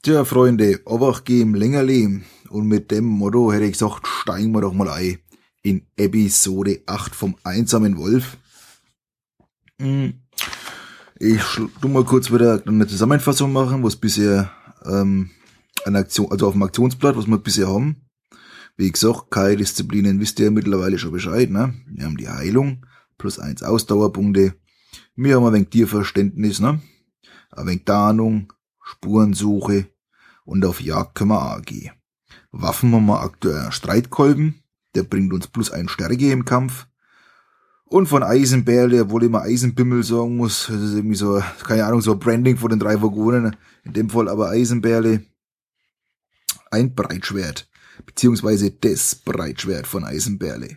Tja, Freunde, Obach geben Längerli. Und mit dem Motto hätte ich gesagt, steigen wir doch mal ein in Episode 8 vom einsamen Wolf. Hm. Ich tu mal kurz wieder eine Zusammenfassung machen, was bisher ähm, eine Aktion, also auf dem Aktionsblatt, was wir bisher haben. Wie gesagt, keine Disziplinen wisst ihr mittlerweile schon Bescheid, ne? Wir haben die Heilung, plus eins Ausdauerpunkte. Wir haben ein wenig Tierverständnis, ne? Ein wenig Tarnung, Spurensuche und auf Jagd können wir auch gehen. Waffen haben wir aktuell Streitkolben, der bringt uns plus ein Stärke im Kampf. Und von Eisenbärle, obwohl ich immer Eisenbimmel sagen muss, das ist irgendwie so, keine Ahnung, so ein Branding von den drei Vagonen, in dem Fall aber Eisenbärle, ein Breitschwert, beziehungsweise das Breitschwert von Eisenbärle.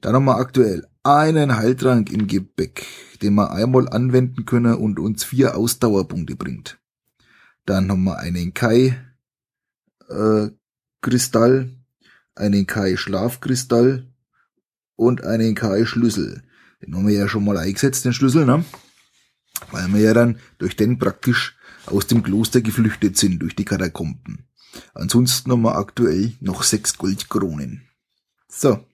Dann haben wir aktuell einen Heiltrank im Gepäck, den wir einmal anwenden können und uns vier Ausdauerpunkte bringt. Dann haben wir einen Kai äh, Kristall, einen Kai Schlafkristall und einen Kai Schlüssel. Den haben wir ja schon mal eingesetzt, den Schlüssel, ne? Weil wir ja dann durch den praktisch aus dem Kloster geflüchtet sind, durch die Katakomben. Ansonsten haben wir aktuell noch sechs Goldkronen. So.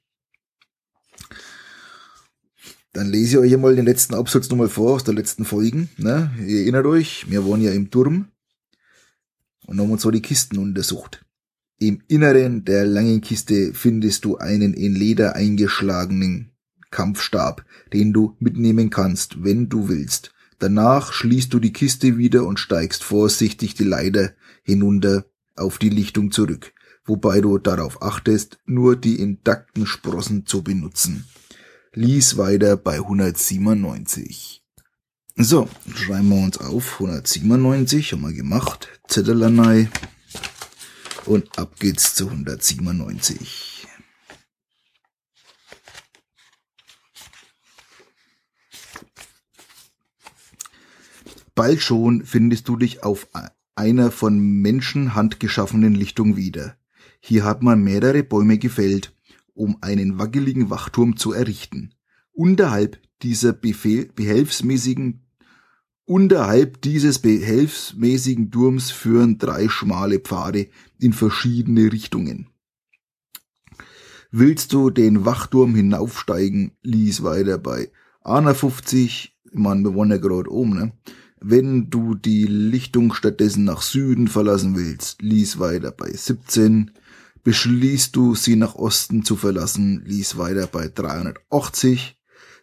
Dann lese ich euch einmal den letzten Absatz nochmal vor aus der letzten Folgen. Ne? Ihr erinnert euch, wir waren ja im Turm und haben uns so die Kisten untersucht. Im Inneren der langen Kiste findest du einen in Leder eingeschlagenen Kampfstab, den du mitnehmen kannst, wenn du willst. Danach schließt du die Kiste wieder und steigst vorsichtig die Leiter hinunter auf die Lichtung zurück, wobei du darauf achtest, nur die intakten Sprossen zu benutzen. Lies weiter bei 197. So, schreiben wir uns auf 197, haben wir gemacht. Zettelanei. Und ab geht's zu 197. Bald schon findest du dich auf einer von Menschenhand geschaffenen Lichtung wieder. Hier hat man mehrere Bäume gefällt, um einen wackeligen Wachturm zu errichten. Unterhalb dieser Befehl, behelfsmäßigen Unterhalb dieses behelfsmäßigen Turms führen drei schmale Pfade in verschiedene Richtungen. Willst du den Wachturm hinaufsteigen, lies weiter bei 51, ich meine, wir wollen ja gerade oben, ne? Wenn du die Lichtung stattdessen nach Süden verlassen willst, lies weiter bei 17. Beschließt du, sie nach Osten zu verlassen, lies weiter bei 380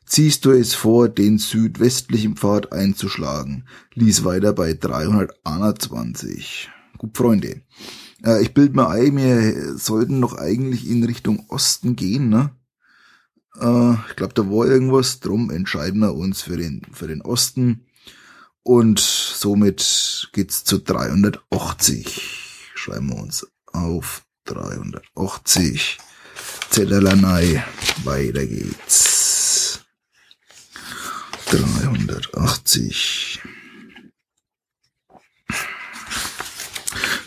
ziehst du es vor, den südwestlichen Pfad einzuschlagen. Lies weiter bei 321. Gut, Freunde. Äh, ich bild mir ein, wir sollten noch eigentlich in Richtung Osten gehen, ne? Äh, ich glaube, da war irgendwas, drum entscheiden wir uns für den, für den Osten. Und somit geht's zu 380. Schreiben wir uns auf 380. Zellerlanei. Weiter geht's. 380.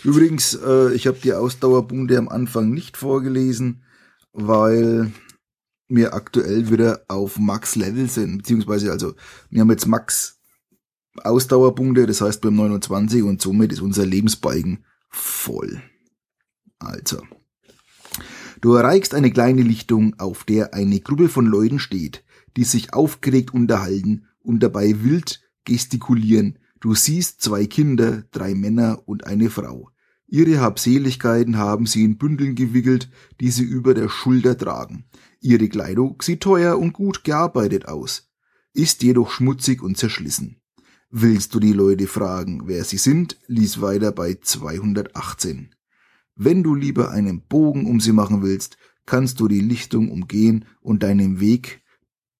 Übrigens, äh, ich habe die Ausdauerbunde am Anfang nicht vorgelesen, weil wir aktuell wieder auf Max Level sind, beziehungsweise also wir haben jetzt Max Ausdauerbunde, das heißt beim 29 und somit ist unser Lebensbalken voll. Also. Du erreichst eine kleine Lichtung, auf der eine Gruppe von Leuten steht die sich aufgeregt unterhalten und dabei wild gestikulieren. Du siehst zwei Kinder, drei Männer und eine Frau. Ihre Habseligkeiten haben sie in Bündeln gewickelt, die sie über der Schulter tragen. Ihre Kleidung sieht teuer und gut gearbeitet aus, ist jedoch schmutzig und zerschlissen. Willst du die Leute fragen, wer sie sind, lies weiter bei 218. Wenn du lieber einen Bogen um sie machen willst, kannst du die Lichtung umgehen und deinen Weg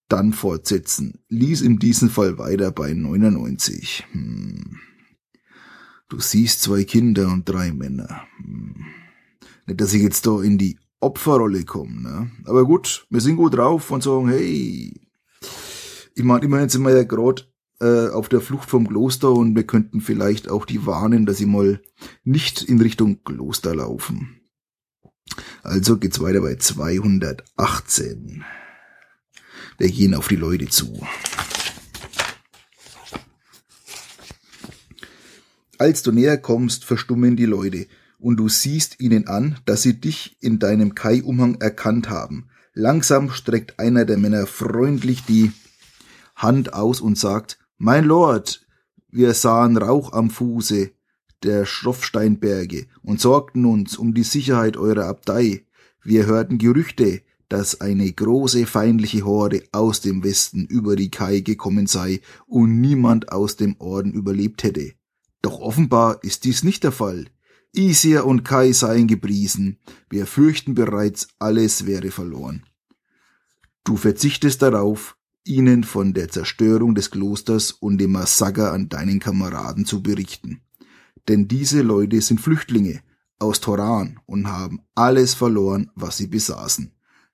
dann fortsetzen. Lies in diesem Fall weiter bei 99. Hm. Du siehst zwei Kinder und drei Männer. Hm. Nicht, dass ich jetzt da in die Opferrolle komme, ne? Aber gut, wir sind gut drauf und sagen, hey, ich meine, immerhin sind wir ja gerade äh, auf der Flucht vom Kloster und wir könnten vielleicht auch die warnen, dass sie mal nicht in Richtung Kloster laufen. Also geht's weiter bei 218. Wir gehen auf die Leute zu. Als du näher kommst, verstummen die Leute, und du siehst ihnen an, dass sie dich in deinem Kai-Umhang erkannt haben. Langsam streckt einer der Männer freundlich die Hand aus und sagt, Mein Lord, wir sahen Rauch am Fuße der Schroffsteinberge und sorgten uns um die Sicherheit eurer Abtei. Wir hörten Gerüchte, dass eine große feindliche Horde aus dem Westen über die Kai gekommen sei und niemand aus dem Orden überlebt hätte. Doch offenbar ist dies nicht der Fall. Isir und Kai seien gepriesen. Wir fürchten bereits, alles wäre verloren. Du verzichtest darauf, ihnen von der Zerstörung des Klosters und dem Massaker an deinen Kameraden zu berichten. Denn diese Leute sind Flüchtlinge aus Toran und haben alles verloren, was sie besaßen.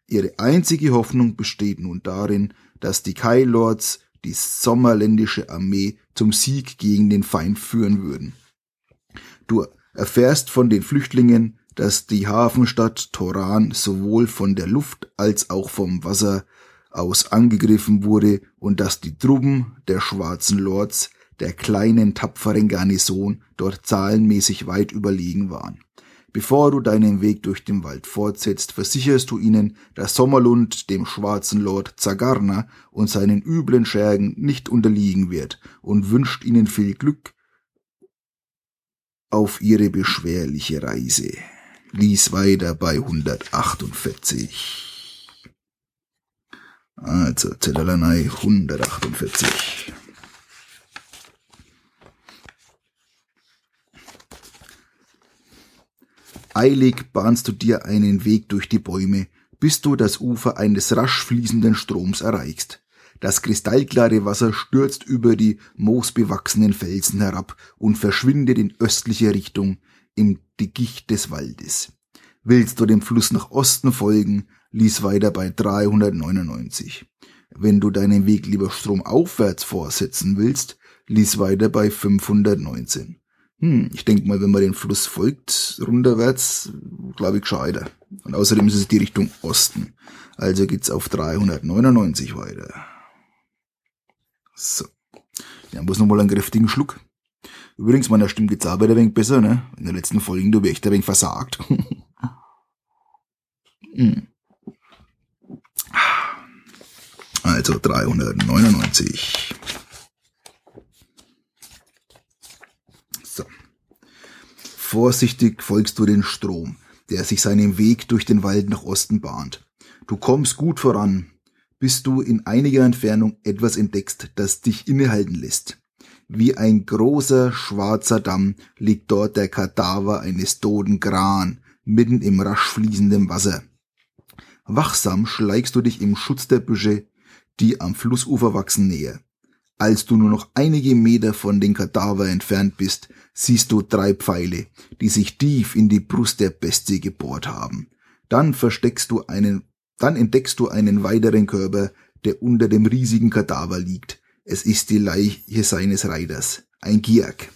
Ihre einzige Hoffnung besteht nun darin, dass die Kai Lords die sommerländische Armee zum Sieg gegen den Feind führen würden. Du erfährst von den Flüchtlingen, dass die Hafenstadt Toran sowohl von der Luft als auch vom Wasser aus angegriffen wurde und dass die Truppen der schwarzen Lords der kleinen tapferen Garnison dort zahlenmäßig weit überlegen waren. Bevor du deinen Weg durch den Wald fortsetzt, versicherst du ihnen, dass Sommerlund dem schwarzen Lord Zagarna und seinen üblen Schergen nicht unterliegen wird und wünscht ihnen viel Glück auf ihre beschwerliche Reise. Lies weiter bei 148. Also, Zettelanei 148. Eilig bahnst du dir einen Weg durch die Bäume, bis du das Ufer eines rasch fließenden Stroms erreichst. Das kristallklare Wasser stürzt über die moosbewachsenen Felsen herab und verschwindet in östlicher Richtung im Dickicht des Waldes. Willst du dem Fluss nach Osten folgen, lies weiter bei 399. Wenn du deinen Weg lieber stromaufwärts vorsetzen willst, lies weiter bei 519. Hm, ich denke mal, wenn man den Fluss folgt, runterwärts, glaube ich, gescheiter. Und außerdem ist es die Richtung Osten. Also geht's auf 399 weiter. So. Ja, muss nochmal einen kräftigen Schluck. Übrigens, meiner Stimme geht's auch ein wenig besser, ne? In der letzten Folge, du echt ein wenig versagt. hm. Also 399. Vorsichtig folgst du den Strom, der sich seinen Weg durch den Wald nach Osten bahnt. Du kommst gut voran, bis du in einiger Entfernung etwas entdeckst, das dich innehalten lässt. Wie ein großer schwarzer Damm liegt dort der Kadaver eines toten Gran mitten im rasch fließenden Wasser. Wachsam schleichst du dich im Schutz der Büsche, die am Flussufer wachsen, näher. Als du nur noch einige Meter von den Kadaver entfernt bist, siehst du drei Pfeile, die sich tief in die Brust der Bestie gebohrt haben. Dann versteckst du einen, dann entdeckst du einen weiteren Körper, der unter dem riesigen Kadaver liegt. Es ist die Leiche seines Reiters, ein Giak.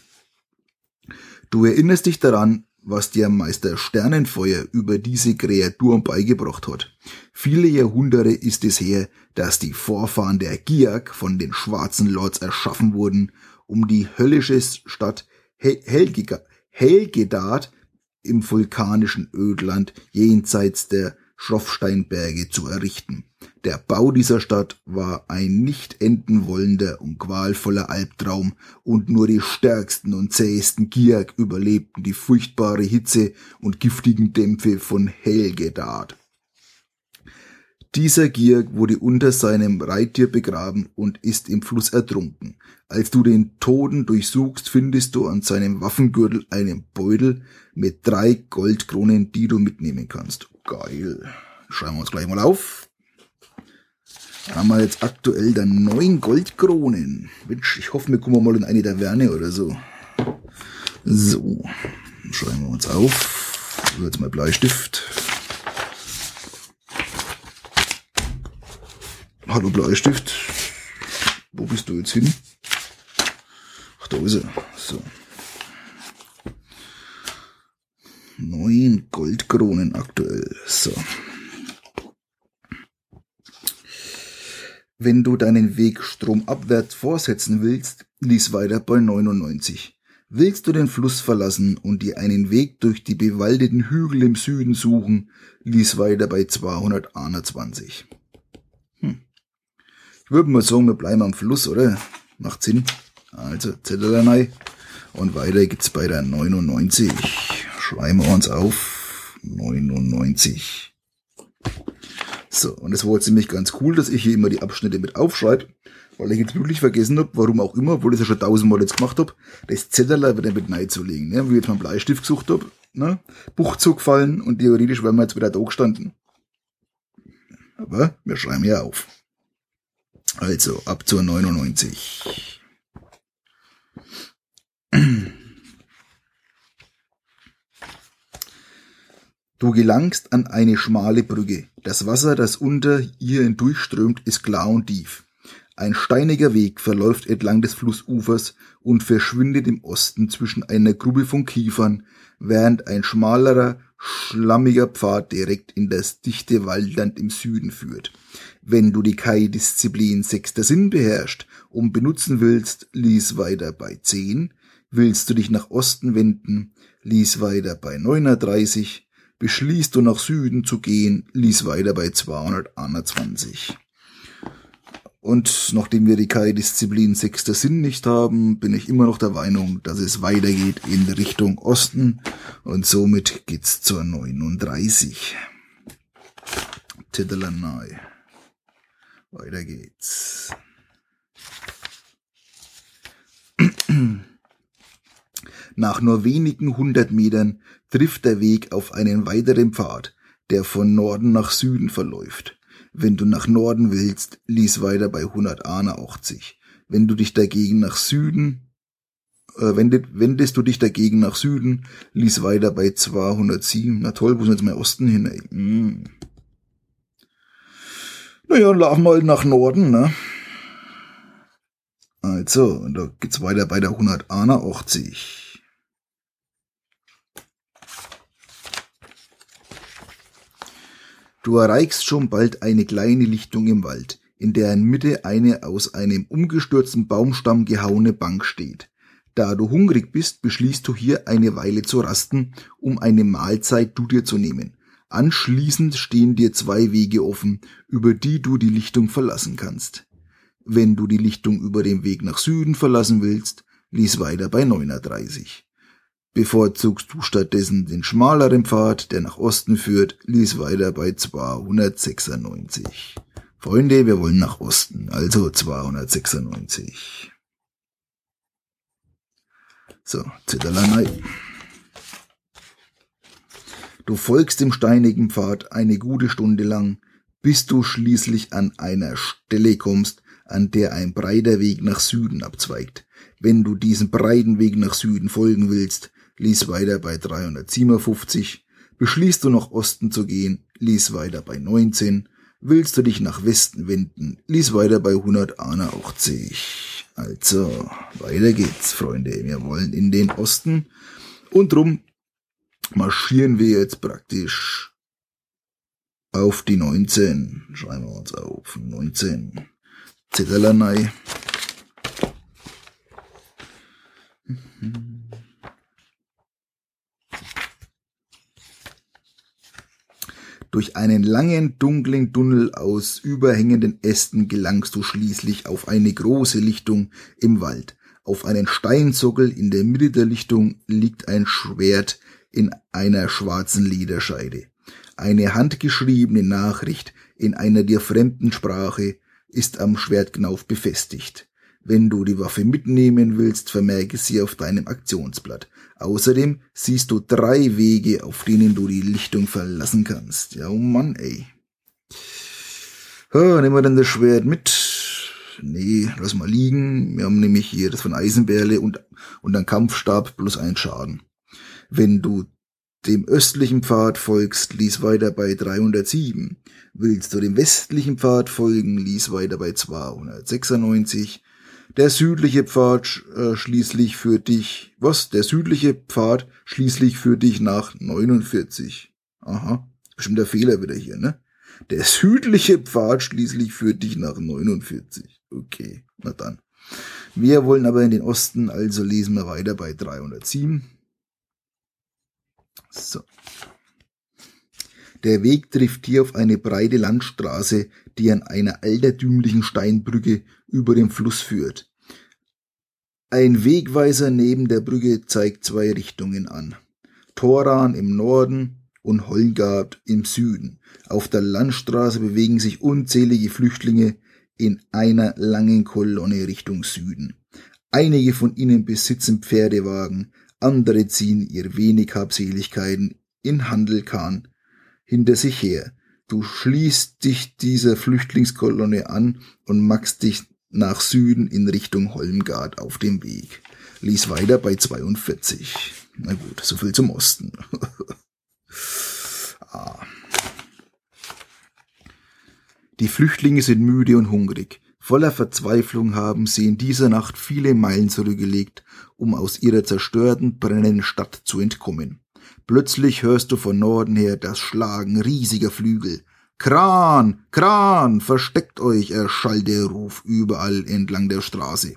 Du erinnerst dich daran, was der Meister Sternenfeuer über diese Kreatur beigebracht hat. Viele Jahrhunderte ist es her, dass die Vorfahren der Giak von den schwarzen Lords erschaffen wurden, um die höllische Stadt Helgedad im vulkanischen Ödland jenseits der Schroffsteinberge zu errichten. Der Bau dieser Stadt war ein nicht enden wollender und qualvoller Albtraum, und nur die stärksten und zähesten Giak überlebten die furchtbare Hitze und giftigen Dämpfe von Helgedad. Dieser Gier wurde unter seinem Reittier begraben und ist im Fluss ertrunken. Als du den Toten durchsuchst, findest du an seinem Waffengürtel einen Beutel mit drei Goldkronen, die du mitnehmen kannst. Geil. Schreiben wir uns gleich mal auf. Haben wir jetzt aktuell dann neun Goldkronen. Mensch, ich hoffe, wir kommen mal in eine Taverne oder so. So. Schreiben wir uns auf. Jetzt mal Bleistift. Hallo Bleistift. Wo bist du jetzt hin? Ach, da ist er. So. Neun Goldkronen aktuell. So. Wenn du deinen Weg stromabwärts vorsetzen willst, lies weiter bei 99. Willst du den Fluss verlassen und dir einen Weg durch die bewaldeten Hügel im Süden suchen, lies weiter bei 221. Hm. Ich würde mal sagen, wir bleiben am Fluss, oder? Macht Sinn. Also, Zettelanei. Und weiter geht's bei der 99. Schreiben wir uns auf. 99. So, und es war jetzt nämlich ganz cool, dass ich hier immer die Abschnitte mit aufschreibe, weil ich jetzt wirklich vergessen habe, warum auch immer, obwohl ich es ja schon tausendmal jetzt gemacht habe, das Zettel wieder mit Neid zu legen. Ne? Wie ich jetzt meinen Bleistift gesucht habe, ne? Buch zugefallen und theoretisch wären wir jetzt wieder da gestanden. Aber wir schreiben ja auf. Also, ab zur 99. Du gelangst an eine schmale Brücke. Das Wasser, das unter ihr hindurchströmt, ist klar und tief. Ein steiniger Weg verläuft entlang des Flussufers und verschwindet im Osten zwischen einer Gruppe von Kiefern, während ein schmalerer, schlammiger Pfad direkt in das dichte Waldland im Süden führt. Wenn du die Kai-Disziplin sechster Sinn beherrscht und benutzen willst, lies weiter bei 10. Willst du dich nach Osten wenden, lies weiter bei 39. Beschließt du nach Süden zu gehen, lies weiter bei 221. Und nachdem wir die Kai-Disziplin sechster Sinn nicht haben, bin ich immer noch der Meinung, dass es weitergeht in Richtung Osten und somit geht's zur 39. Titelanei. Weiter geht's. Nach nur wenigen hundert Metern trifft der Weg auf einen weiteren Pfad, der von Norden nach Süden verläuft. Wenn du nach Norden willst, lies weiter bei 181. Wenn du dich dagegen nach Süden, äh, wendet, wendest du dich dagegen nach Süden, lies weiter bei 207. Na toll, wo sind jetzt mein Osten hin? Ey? Hm. Naja, laufen wir halt nach Norden, ne? Also, da geht's weiter bei der 181. Du erreichst schon bald eine kleine Lichtung im Wald, in deren Mitte eine aus einem umgestürzten Baumstamm gehauene Bank steht. Da du hungrig bist, beschließt du hier eine Weile zu rasten, um eine Mahlzeit du dir zu nehmen. Anschließend stehen dir zwei Wege offen, über die du die Lichtung verlassen kannst. Wenn du die Lichtung über den Weg nach Süden verlassen willst, lies weiter bei 39. Bevorzugst du stattdessen den schmaleren Pfad, der nach Osten führt, lies weiter bei 296. Freunde, wir wollen nach Osten, also 296. So, Zitterlanei. Du folgst dem steinigen Pfad eine gute Stunde lang, bis du schließlich an einer Stelle kommst, an der ein breiter Weg nach Süden abzweigt. Wenn du diesen breiten Weg nach Süden folgen willst, lies weiter bei 357, beschließt du nach Osten zu gehen, lies weiter bei 19, willst du dich nach Westen wenden, lies weiter bei 181. Also, weiter geht's, Freunde. Wir wollen in den Osten und drum marschieren wir jetzt praktisch auf die 19. Schreiben wir uns auf. 19. Zetterlernei. Mhm. Durch einen langen, dunklen Tunnel aus überhängenden Ästen gelangst du schließlich auf eine große Lichtung im Wald. Auf einen Steinsockel in der Mitte der Lichtung liegt ein Schwert in einer schwarzen Lederscheide. Eine handgeschriebene Nachricht in einer dir fremden Sprache ist am Schwertknauf befestigt. Wenn du die Waffe mitnehmen willst, vermerke sie auf deinem Aktionsblatt. Außerdem siehst du drei Wege, auf denen du die Lichtung verlassen kannst. Ja, oh Mann, ey. Ha, nehmen wir denn das Schwert mit? Nee, lass mal liegen. Wir haben nämlich hier das von Eisenbärle und, und ein Kampfstab plus ein Schaden. Wenn du dem östlichen Pfad folgst, lies weiter bei 307. Willst du dem westlichen Pfad folgen, lies weiter bei 296. Der südliche Pfad äh, schließlich für dich, was? Der südliche Pfad schließlich für dich nach 49. Aha, bestimmt der Fehler wieder hier, ne? Der südliche Pfad schließlich für dich nach 49. Okay, na dann. Wir wollen aber in den Osten, also lesen wir weiter bei 307. So. Der Weg trifft hier auf eine breite Landstraße, die an einer altertümlichen Steinbrücke über den Fluss führt. Ein Wegweiser neben der Brücke zeigt zwei Richtungen an. Toran im Norden und Holgard im Süden. Auf der Landstraße bewegen sich unzählige Flüchtlinge in einer langen Kolonne Richtung Süden. Einige von ihnen besitzen Pferdewagen, andere ziehen ihr wenig Habseligkeiten in Handelkahn hinter sich her. Du schließt dich dieser Flüchtlingskolonne an und machst dich nach Süden in Richtung Holmgard auf dem Weg. Lies weiter bei 42. Na gut, so viel zum Osten. ah. Die Flüchtlinge sind müde und hungrig. Voller Verzweiflung haben sie in dieser Nacht viele Meilen zurückgelegt, um aus ihrer zerstörten, brennenden Stadt zu entkommen. Plötzlich hörst du von Norden her das Schlagen riesiger Flügel. Kran, Kran, versteckt euch, erschallt der Ruf überall entlang der Straße.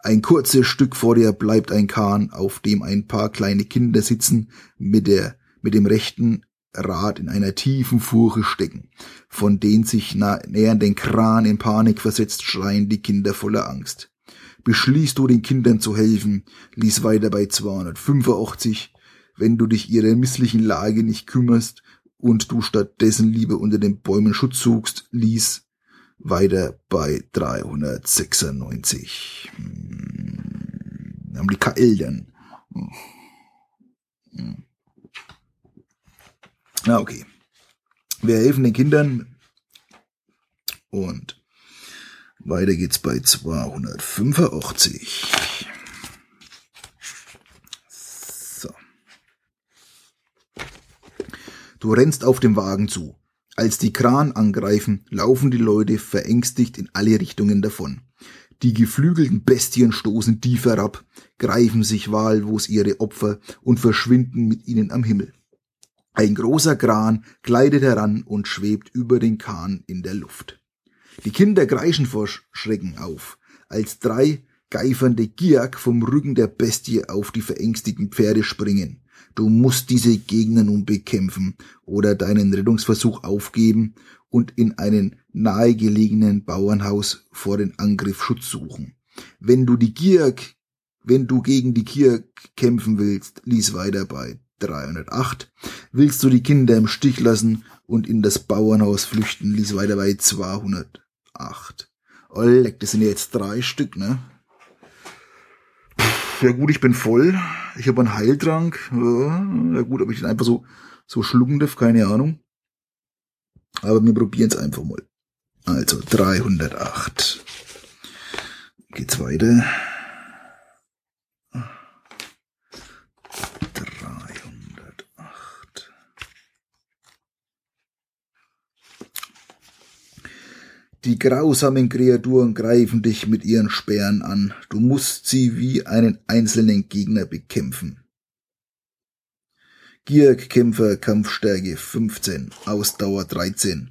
Ein kurzes Stück vor dir bleibt ein Kahn, auf dem ein paar kleine Kinder sitzen, mit der, mit dem rechten Rad in einer tiefen Furche stecken. Von den sich nähernden Kran in Panik versetzt schreien die Kinder voller Angst. Beschließt du den Kindern zu helfen, lies weiter bei 285, wenn du dich ihrer misslichen Lage nicht kümmerst, und du stattdessen lieber unter den Bäumen Schutz suchst, ließ weiter bei 396. Hm. Haben die KL dann. Hm. Na, okay. Wir helfen den Kindern. Und weiter geht's bei 285. Du rennst auf dem Wagen zu. Als die Kran angreifen, laufen die Leute verängstigt in alle Richtungen davon. Die geflügelten Bestien stoßen tief herab, greifen sich wahllos ihre Opfer und verschwinden mit ihnen am Himmel. Ein großer Kran gleitet heran und schwebt über den Kahn in der Luft. Die Kinder kreischen vor Schrecken auf, als drei geifernde Giak vom Rücken der Bestie auf die verängstigten Pferde springen. Du musst diese Gegner nun bekämpfen oder deinen Rettungsversuch aufgeben und in einen nahegelegenen Bauernhaus vor den Angriff Schutz suchen. Wenn du die Gier, wenn du gegen die Gier kämpfen willst, lies weiter bei 308. Willst du die Kinder im Stich lassen und in das Bauernhaus flüchten, lies weiter bei 208. Oleg, das sind jetzt drei Stück, ne? Ja gut, ich bin voll, ich habe einen Heiltrank, ja gut, ob ich den einfach so, so schlucken darf, keine Ahnung. Aber wir probieren es einfach mal. Also 308. Geht's weiter. Die grausamen Kreaturen greifen dich mit ihren Speeren an. Du musst sie wie einen einzelnen Gegner bekämpfen. Gierk-Kämpfer, Kampfstärke 15, Ausdauer 13.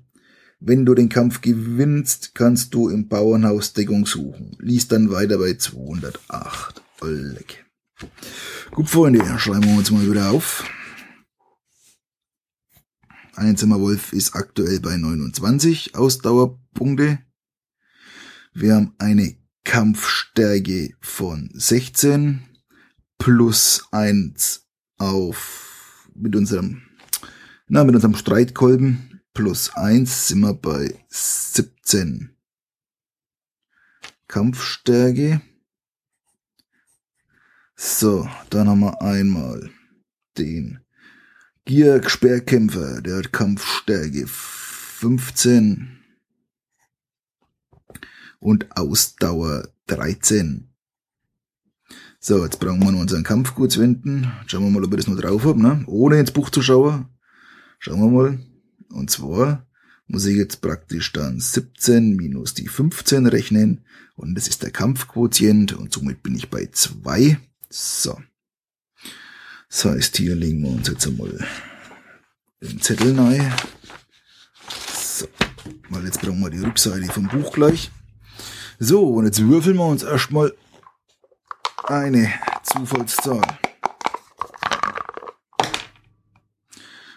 Wenn du den Kampf gewinnst, kannst du im Bauernhaus Deckung suchen. Lies dann weiter bei 208. Oleg. Gut, Freunde, schreiben wir uns mal wieder auf. Einzimmer Wolf ist aktuell bei 29 Ausdauerpunkte. Wir haben eine Kampfstärke von 16 plus 1 auf mit unserem na mit unserem Streitkolben plus 1 sind wir bei 17 Kampfstärke. So, dann haben wir einmal den Gier Speerkämpfer, der hat Kampfstärke 15 und Ausdauer 13. So, jetzt brauchen wir noch unseren Kampfgutswenden. Schauen wir mal, ob wir das noch drauf haben, ne? Ohne ins Buch zu schauen. Schauen wir mal. Und zwar muss ich jetzt praktisch dann 17 minus die 15 rechnen. Und das ist der Kampfquotient. Und somit bin ich bei 2. So. Das heißt, hier legen wir uns jetzt einmal den Zettel rein. So, weil jetzt brauchen wir die Rückseite vom Buch gleich. So, und jetzt würfeln wir uns erstmal eine Zufallszahl.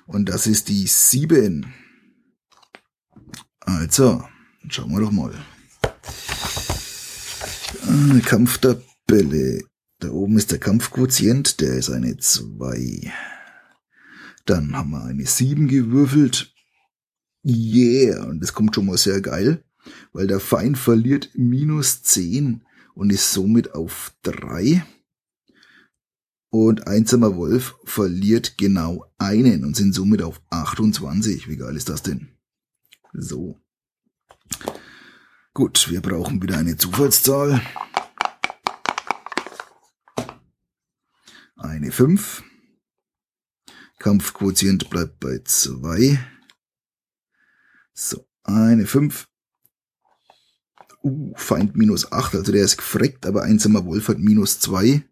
Und das ist die 7. Also, schauen wir doch mal. Eine Kampftabelle. Da oben ist der Kampfquotient, der ist eine 2. Dann haben wir eine 7 gewürfelt. Yeah, und das kommt schon mal sehr geil, weil der Feind verliert minus 10 und ist somit auf 3. Und einsamer Wolf verliert genau einen und sind somit auf 28. Wie geil ist das denn? So. Gut, wir brauchen wieder eine Zufallszahl. Eine 5. Kampfquotient bleibt bei 2. So, eine 5. Uh, Feind minus 8, also der ist gefreckt, aber einsamer Wolf hat minus 2.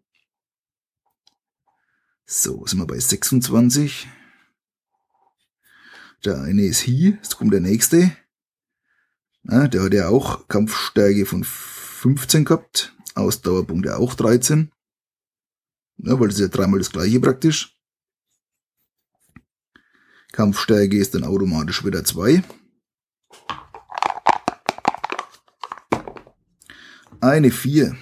So, sind wir bei 26. Der eine ist hier, jetzt kommt der nächste. Ja, der hat ja auch Kampfstärke von 15 gehabt, Ausdauerpunkte auch 13. Ja, weil das ist ja dreimal das gleiche praktisch. Kampfstärke ist dann automatisch wieder 2. Eine 4.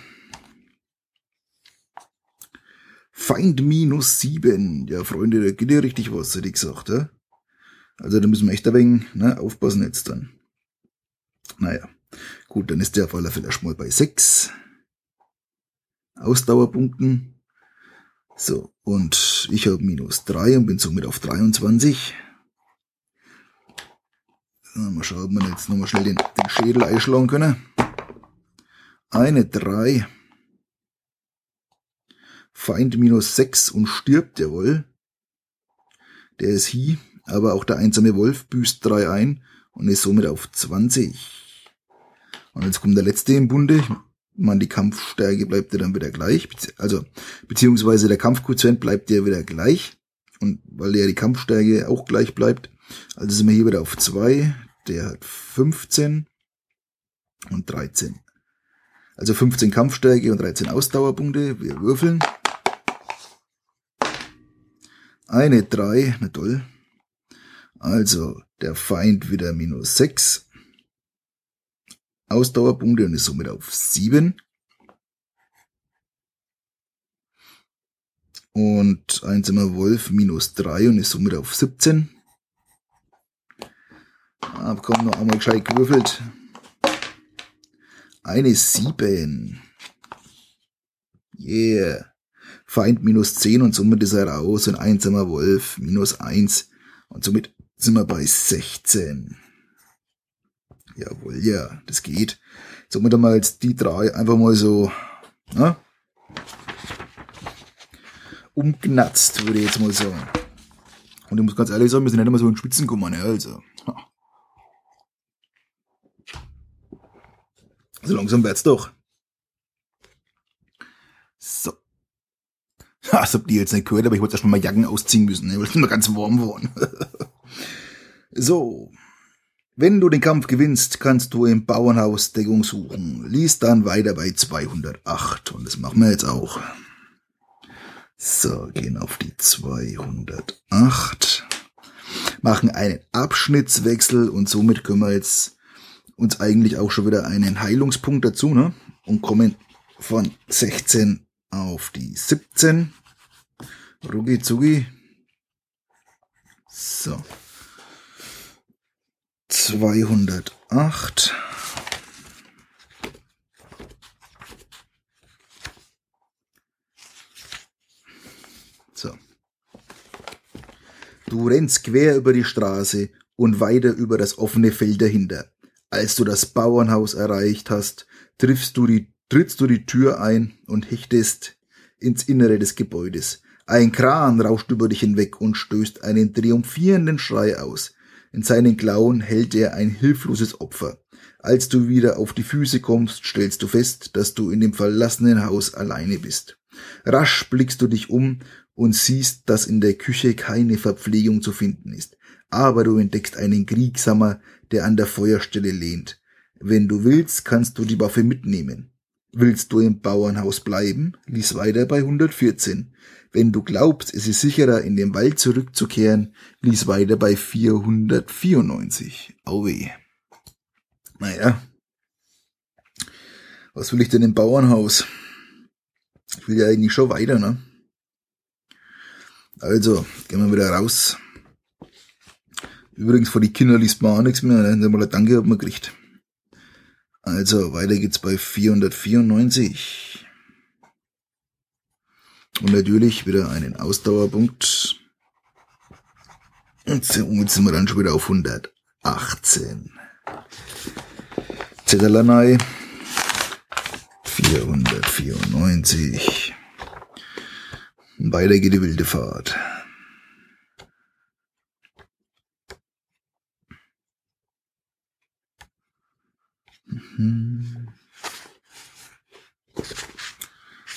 Feind minus 7. Ja, Freunde, da geht ja richtig was, hätte ich gesagt. Ja? Also da müssen wir echt ein wenig ne, aufpassen jetzt dann. Naja, gut, dann ist der auf alle Fälle erstmal bei 6 Ausdauerpunkten. So, und ich habe minus 3 und bin somit auf 23. So, mal schauen, ob wir jetzt nochmal schnell den, den Schädel einschlagen können. Eine 3. Feind minus 6 und stirbt, jawohl. Der ist hier, aber auch der einsame Wolf büßt 3 ein und ist somit auf 20. Und jetzt kommt der letzte im Bunde. Man, die Kampfstärke bleibt ja dann wieder gleich. Also, beziehungsweise der Kampfquotient bleibt ja wieder gleich. Und weil ja die Kampfstärke auch gleich bleibt, also sind wir hier wieder auf 2. Der hat 15 und 13. Also 15 Kampfstärke und 13 Ausdauerpunkte. Wir würfeln. Eine 3, na toll. Also der Feind wieder minus 6. Ausdauerpunkte und ist somit auf 7. Und einsamer Wolf minus 3 und ist somit auf 17. Ah, komm, noch einmal gescheit gewürfelt. Eine 7. Yeah. Feind minus 10 und somit ist er raus und einsamer Wolf minus 1 und somit sind wir bei 16. Jawohl, ja, das geht. Somit haben wir jetzt die drei einfach mal so ne, umgnatzt, würde ich jetzt mal sagen. Und ich muss ganz ehrlich sagen, wir sind nicht immer so in Spitzen gekommen, ne, also. So langsam wird's doch. So. Das habt ihr jetzt nicht gehört, aber ich wollte erst mal Jacken ausziehen müssen, ne, weil es ganz warm waren. so. Wenn du den Kampf gewinnst, kannst du im Bauernhaus Deckung suchen. Lies dann weiter bei 208. Und das machen wir jetzt auch. So, gehen auf die 208. Machen einen Abschnittswechsel und somit können wir jetzt uns eigentlich auch schon wieder einen Heilungspunkt dazu, ne? Und kommen von 16 auf die 17. Rugi zugi. So. 208. So. Du rennst quer über die Straße und weiter über das offene Feld dahinter. Als du das Bauernhaus erreicht hast, triffst du die, trittst du die Tür ein und hechtest ins Innere des Gebäudes. Ein Kran rauscht über dich hinweg und stößt einen triumphierenden Schrei aus. In seinen Klauen hält er ein hilfloses Opfer. Als du wieder auf die Füße kommst, stellst du fest, dass du in dem verlassenen Haus alleine bist. Rasch blickst du dich um und siehst, dass in der Küche keine Verpflegung zu finden ist. Aber du entdeckst einen Kriegsamer, der an der Feuerstelle lehnt. Wenn du willst, kannst du die Waffe mitnehmen. Willst du im Bauernhaus bleiben? Lies weiter bei 114. Wenn du glaubst, es ist sicherer, in den Wald zurückzukehren, lies weiter bei 494. Auweh. Naja. Was will ich denn im Bauernhaus? Ich will ja eigentlich schon weiter, ne? Also, gehen wir wieder raus. Übrigens, vor die Kinder liest man auch nichts mehr, wir mal ein Danke hat man gekriegt. Also, weiter geht's bei 494. Und natürlich wieder einen Ausdauerpunkt. Und jetzt sind wir dann schon wieder auf 118. Zetterlanei. 494. Und weiter geht die wilde Fahrt.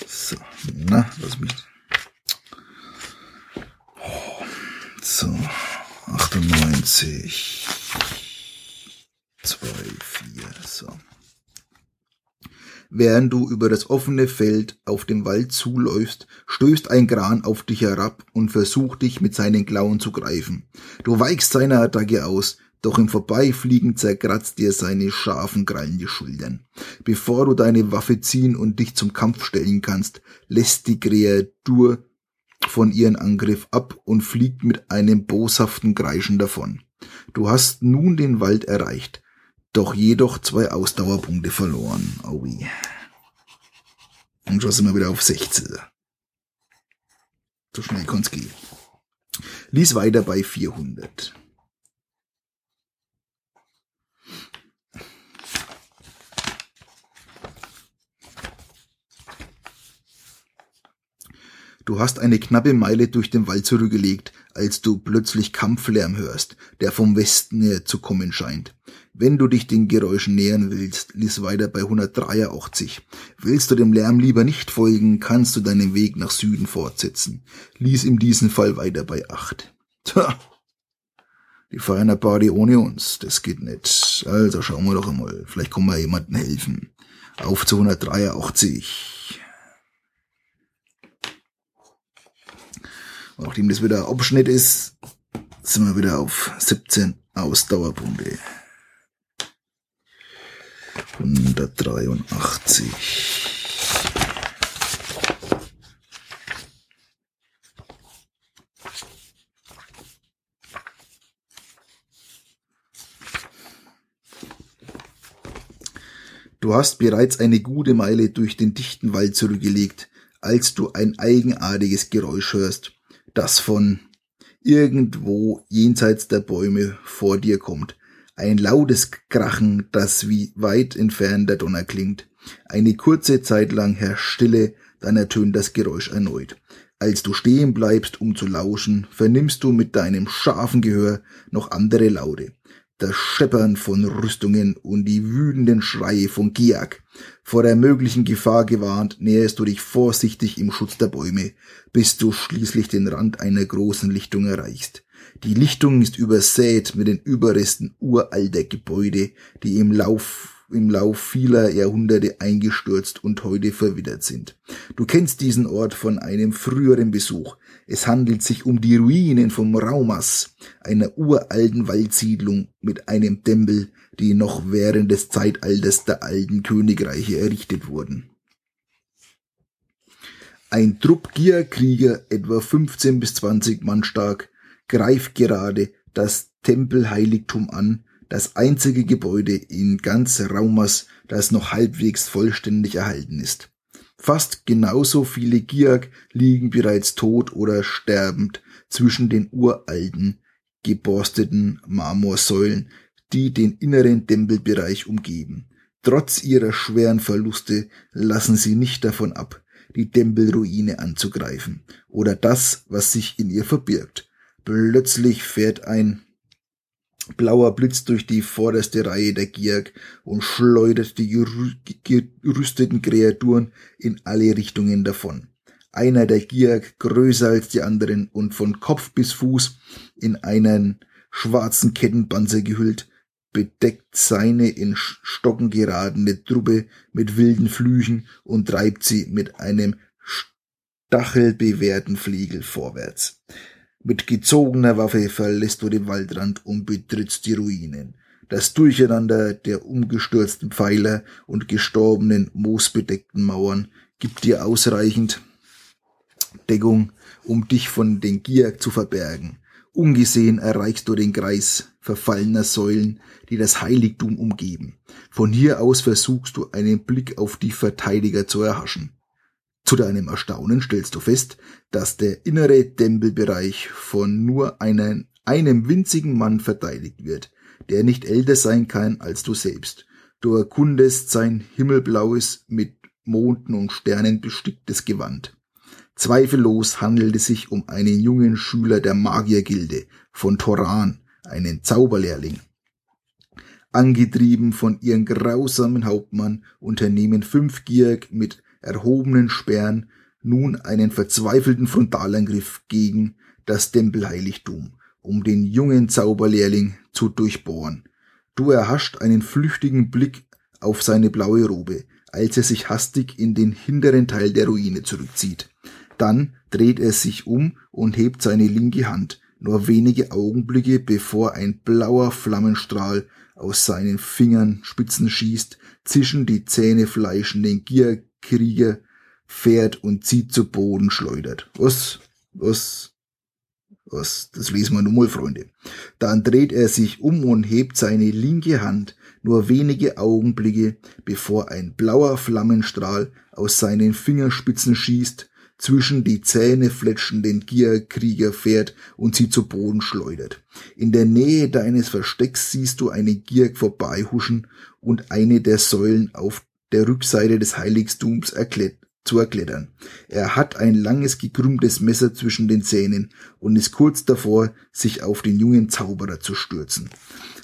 So, na, lass mich. So, 98. 2, 4, so. Während du über das offene Feld auf den Wald zuläufst, stößt ein Gran auf dich herab und versucht dich mit seinen Klauen zu greifen. Du weichst seiner Attacke aus, doch im Vorbeifliegen zerkratzt dir seine scharfen Krallen die Schultern. Bevor du deine Waffe ziehen und dich zum Kampf stellen kannst, lässt die Kreatur von ihren Angriff ab und fliegt mit einem boshaften Kreischen davon. Du hast nun den Wald erreicht, doch jedoch zwei Ausdauerpunkte verloren. Aui. Und schon sind wir wieder auf 16. So schnell kann's gehen. Lies weiter bei 400. Du hast eine knappe Meile durch den Wald zurückgelegt, als du plötzlich Kampflärm hörst, der vom Westen her zu kommen scheint. Wenn du dich den Geräuschen nähern willst, lies weiter bei 183. Willst du dem Lärm lieber nicht folgen, kannst du deinen Weg nach Süden fortsetzen. Lies in diesem Fall weiter bei 8. Tja, die feiern eine Party ohne uns. Das geht nicht. Also schauen wir doch einmal. Vielleicht kann wir jemandem helfen. Auf zu 183. Nachdem das wieder Abschnitt ist, sind wir wieder auf 17 Ausdauerpunkte. 183. Du hast bereits eine gute Meile durch den dichten Wald zurückgelegt, als du ein eigenartiges Geräusch hörst das von irgendwo jenseits der Bäume vor dir kommt. Ein lautes Krachen, das wie weit entfernt der Donner klingt. Eine kurze Zeit lang herrscht Stille, dann ertönt das Geräusch erneut. Als du stehen bleibst, um zu lauschen, vernimmst du mit deinem scharfen Gehör noch andere Laute das Scheppern von Rüstungen und die wütenden Schreie von Giak. Vor der möglichen Gefahr gewarnt, näherst du dich vorsichtig im Schutz der Bäume, bis du schließlich den Rand einer großen Lichtung erreichst. Die Lichtung ist übersät mit den Überresten uralter Gebäude, die im Lauf im Lauf vieler Jahrhunderte eingestürzt und heute verwittert sind. Du kennst diesen Ort von einem früheren Besuch. Es handelt sich um die Ruinen vom Raumas, einer uralten Waldsiedlung mit einem Tempel, die noch während des Zeitalters der alten Königreiche errichtet wurden. Ein Trupp Gierkrieger, etwa 15 bis 20 Mann stark, greift gerade das Tempelheiligtum an, das einzige Gebäude in ganz Raumas, das noch halbwegs vollständig erhalten ist. Fast genauso viele Giak liegen bereits tot oder sterbend zwischen den uralten, geborsteten Marmorsäulen, die den inneren Tempelbereich umgeben. Trotz ihrer schweren Verluste lassen sie nicht davon ab, die Tempelruine anzugreifen oder das, was sich in ihr verbirgt. Plötzlich fährt ein blauer Blitz durch die vorderste Reihe der Giag und schleudert die gerüsteten Kreaturen in alle Richtungen davon. Einer der Giag, größer als die anderen und von Kopf bis Fuß in einen schwarzen Kettenpanzer gehüllt, bedeckt seine in Stocken geratene Truppe mit wilden Flüchen und treibt sie mit einem stachelbewehrten Fliegel vorwärts. Mit gezogener Waffe verlässt du den Waldrand und betrittst die Ruinen. Das Durcheinander der umgestürzten Pfeiler und gestorbenen, moosbedeckten Mauern gibt dir ausreichend Deckung, um dich von den Gier zu verbergen. Ungesehen erreichst du den Kreis verfallener Säulen, die das Heiligtum umgeben. Von hier aus versuchst du einen Blick auf die Verteidiger zu erhaschen. Zu deinem Erstaunen stellst du fest, dass der innere Tempelbereich von nur einen, einem winzigen Mann verteidigt wird, der nicht älter sein kann als du selbst. Du erkundest sein himmelblaues, mit Monden und Sternen besticktes Gewand. Zweifellos handelt es sich um einen jungen Schüler der Magiergilde von Toran, einen Zauberlehrling. Angetrieben von ihrem grausamen Hauptmann unternehmen fünf Gierk mit erhobenen Sperren nun einen verzweifelten Frontalangriff gegen das Tempelheiligtum, um den jungen Zauberlehrling zu durchbohren. Du erhascht einen flüchtigen Blick auf seine blaue Robe, als er sich hastig in den hinteren Teil der Ruine zurückzieht. Dann dreht er sich um und hebt seine linke Hand, nur wenige Augenblicke bevor ein blauer Flammenstrahl aus seinen Fingern Spitzen schießt, zischen die Zähne fleischenden Gierkrieger fährt und zieht zu Boden schleudert. Was, was, was, das lesen wir nun mal, Freunde. Dann dreht er sich um und hebt seine linke Hand nur wenige Augenblicke, bevor ein blauer Flammenstrahl aus seinen Fingerspitzen schießt, zwischen die Zähne fletschenden Gierkrieger fährt und sie zu Boden schleudert. In der Nähe deines Verstecks siehst du eine Gierk vorbeihuschen und eine der Säulen auf der Rückseite des Heiligtums zu erklettern. Er hat ein langes gekrümmtes Messer zwischen den Zähnen und ist kurz davor, sich auf den jungen Zauberer zu stürzen.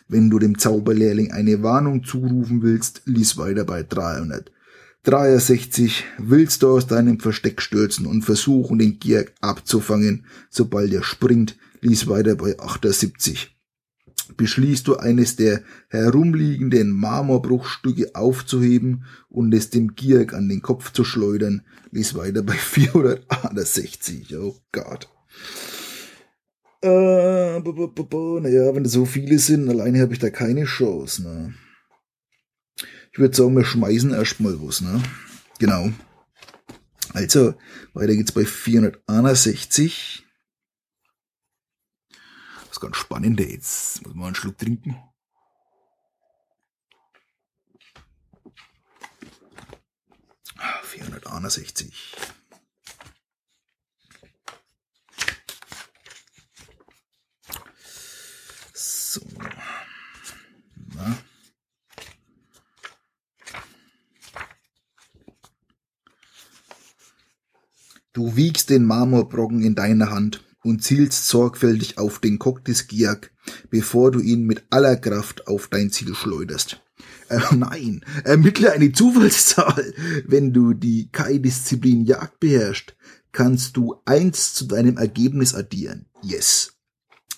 Wenn du dem Zauberlehrling eine Warnung zurufen willst, lies weiter bei 300. 63 willst du aus deinem Versteck stürzen und versuchen, den Gier abzufangen, sobald er springt, lies weiter bei 78. Beschließt du eines der herumliegenden Marmorbruchstücke aufzuheben und es dem Gierk an den Kopf zu schleudern, lies weiter bei 461. Oh Gott. Äh, naja, wenn das so viele sind, alleine habe ich da keine Chance. Ne? Ich würde sagen, wir schmeißen erstmal was, ne? Genau. Also, weiter geht's bei 461. Ganz spannend jetzt. Muss man einen Schluck trinken. 461. So. Na. Du wiegst den Marmorbrocken in deiner Hand und zielst sorgfältig auf den Cock des Giak, bevor du ihn mit aller Kraft auf dein Ziel schleuderst. Äh, nein, ermittle eine Zufallszahl. Wenn du die Kai-Disziplin Jagd beherrschst, kannst du eins zu deinem Ergebnis addieren. Yes.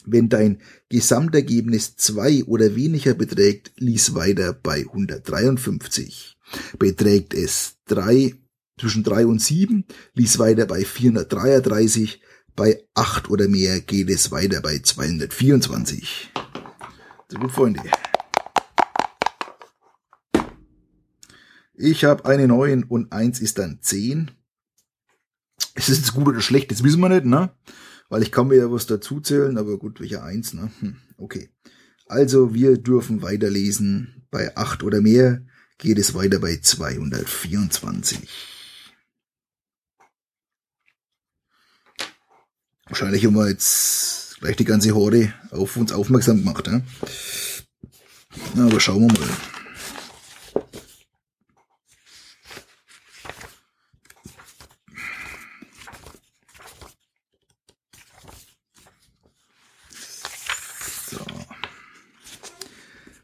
Wenn dein Gesamtergebnis zwei oder weniger beträgt, lies weiter bei 153. Beträgt es drei zwischen 3 und 7, lies weiter bei 433, bei 8 oder mehr geht es weiter bei 224. So gut, Freunde. Ich habe eine 9 und 1 ist dann 10. Ist es jetzt gut oder schlecht? Das wissen wir nicht, ne? Weil ich kann mir ja was dazu zählen, aber gut, welcher 1, ne? Hm, okay. Also wir dürfen weiterlesen. Bei 8 oder mehr geht es weiter bei 224. Wahrscheinlich haben wir jetzt gleich die ganze Horde auf uns aufmerksam gemacht. Ja? Aber schauen wir mal.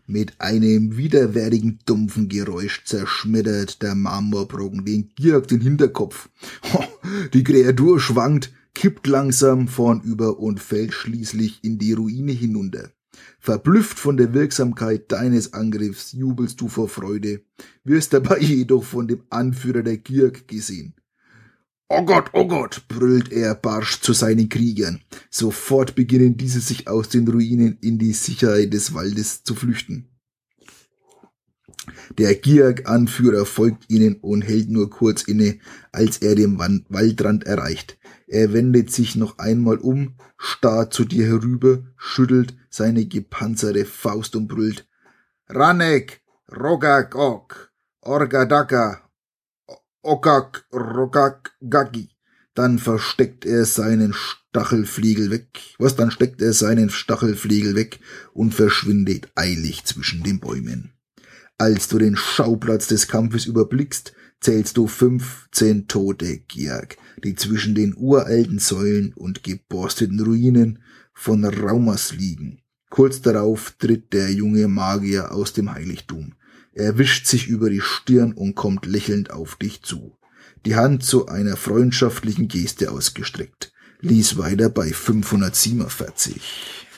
Mit einem widerwärtigen, dumpfen Geräusch zerschmettert der Marmorbrocken den Georg den Hinterkopf. Die Kreatur schwankt, kippt langsam vornüber und fällt schließlich in die Ruine hinunter. Verblüfft von der Wirksamkeit deines Angriffs jubelst du vor Freude, wirst dabei jedoch von dem Anführer der Kirk gesehen. Oh Gott, oh Gott, brüllt er barsch zu seinen Kriegern. Sofort beginnen diese sich aus den Ruinen in die Sicherheit des Waldes zu flüchten. Der Giag-Anführer folgt ihnen und hält nur kurz inne, als er den Waldrand erreicht. Er wendet sich noch einmal um, starrt zu dir herüber, schüttelt seine gepanzerte Faust und brüllt. Ranek, Rogagok, Orgadaka, Okak, Rogak, Gagi. Dann versteckt er seinen Stachelfliegel weg. Was, dann steckt er seinen Stachelfliegel weg und verschwindet eilig zwischen den Bäumen. Als du den Schauplatz des Kampfes überblickst, zählst du 15 tote Giag, die zwischen den uralten Säulen und geborsteten Ruinen von Raumas liegen. Kurz darauf tritt der junge Magier aus dem Heiligtum. Er wischt sich über die Stirn und kommt lächelnd auf dich zu. Die Hand zu einer freundschaftlichen Geste ausgestreckt. Lies weiter bei 547.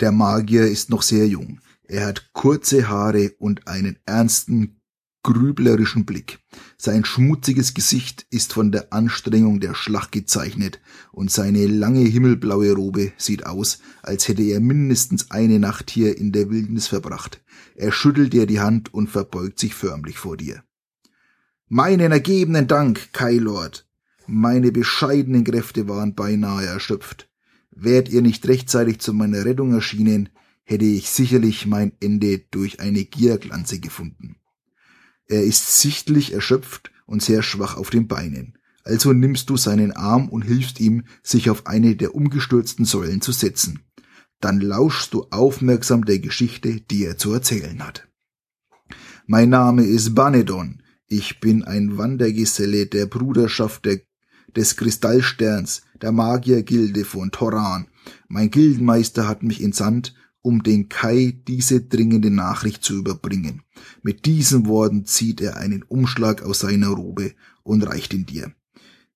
Der Magier ist noch sehr jung. Er hat kurze Haare und einen ernsten, grüblerischen Blick. Sein schmutziges Gesicht ist von der Anstrengung der Schlacht gezeichnet und seine lange himmelblaue Robe sieht aus, als hätte er mindestens eine Nacht hier in der Wildnis verbracht. Er schüttelt dir die Hand und verbeugt sich förmlich vor dir. Meinen ergebenen Dank, Kailord. Meine bescheidenen Kräfte waren beinahe erschöpft. Wärt ihr nicht rechtzeitig zu meiner Rettung erschienen, hätte ich sicherlich mein Ende durch eine Gierglanze gefunden. Er ist sichtlich erschöpft und sehr schwach auf den Beinen. Also nimmst du seinen Arm und hilfst ihm, sich auf eine der umgestürzten Säulen zu setzen. Dann lauschst du aufmerksam der Geschichte, die er zu erzählen hat. Mein Name ist Banedon. Ich bin ein Wandergeselle der Bruderschaft der des Kristallsterns, der Magiergilde von Toran. Mein Gildenmeister hat mich entsandt, um den Kai diese dringende Nachricht zu überbringen. Mit diesen Worten zieht er einen Umschlag aus seiner Robe und reicht ihn dir.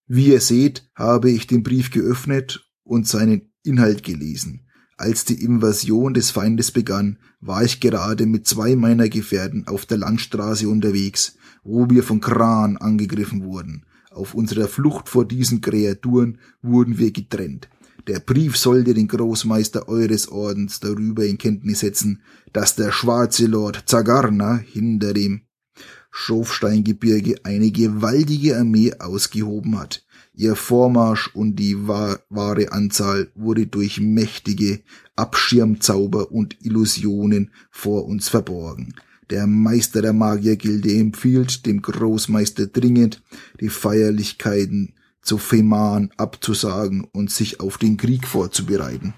Wie ihr seht, habe ich den Brief geöffnet und seinen Inhalt gelesen. Als die Invasion des Feindes begann, war ich gerade mit zwei meiner Gefährten auf der Landstraße unterwegs, wo wir von Kran angegriffen wurden. Auf unserer Flucht vor diesen Kreaturen wurden wir getrennt. Der Brief sollte den Großmeister eures Ordens darüber in Kenntnis setzen, dass der schwarze Lord Zagarna hinter dem Schofsteingebirge eine gewaltige Armee ausgehoben hat. Ihr Vormarsch und die wahre Anzahl wurde durch mächtige Abschirmzauber und Illusionen vor uns verborgen. Der Meister der Magiergilde empfiehlt dem Großmeister dringend, die Feierlichkeiten zu Fehmarn abzusagen und sich auf den Krieg vorzubereiten.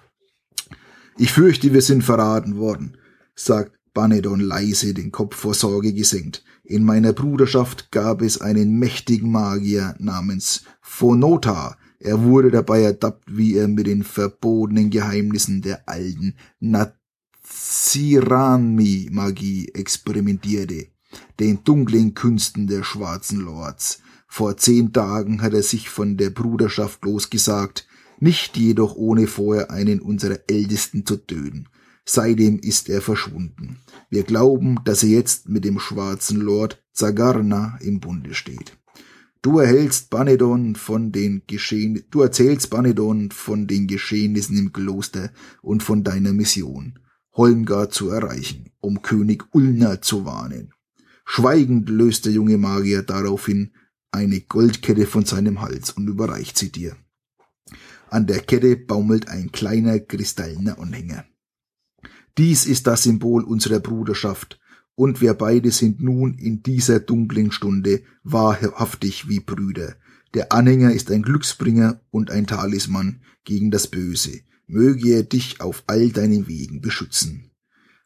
Ich fürchte, wir sind verraten worden, sagt Banedon leise, den Kopf vor Sorge gesenkt. In meiner Bruderschaft gab es einen mächtigen Magier namens Phonota. Er wurde dabei ertappt, wie er mit den verbotenen Geheimnissen der alten Nat Sirami-Magie experimentierte, den dunklen Künsten der schwarzen Lords. Vor zehn Tagen hat er sich von der Bruderschaft losgesagt, nicht jedoch ohne vorher einen unserer Ältesten zu töten. Seitdem ist er verschwunden. Wir glauben, dass er jetzt mit dem schwarzen Lord Zagarna im Bunde steht. Du erhältst Banedon von den Geschehen, du erzählst Banedon von den Geschehnissen im Kloster und von deiner Mission. Holmgard zu erreichen, um König Ulna zu warnen. Schweigend löst der junge Magier daraufhin eine Goldkette von seinem Hals und überreicht sie dir. An der Kette baumelt ein kleiner kristallener Anhänger. Dies ist das Symbol unserer Bruderschaft, und wir beide sind nun in dieser dunklen Stunde wahrhaftig wie Brüder. Der Anhänger ist ein Glücksbringer und ein Talisman gegen das Böse möge er dich auf all deinen Wegen beschützen.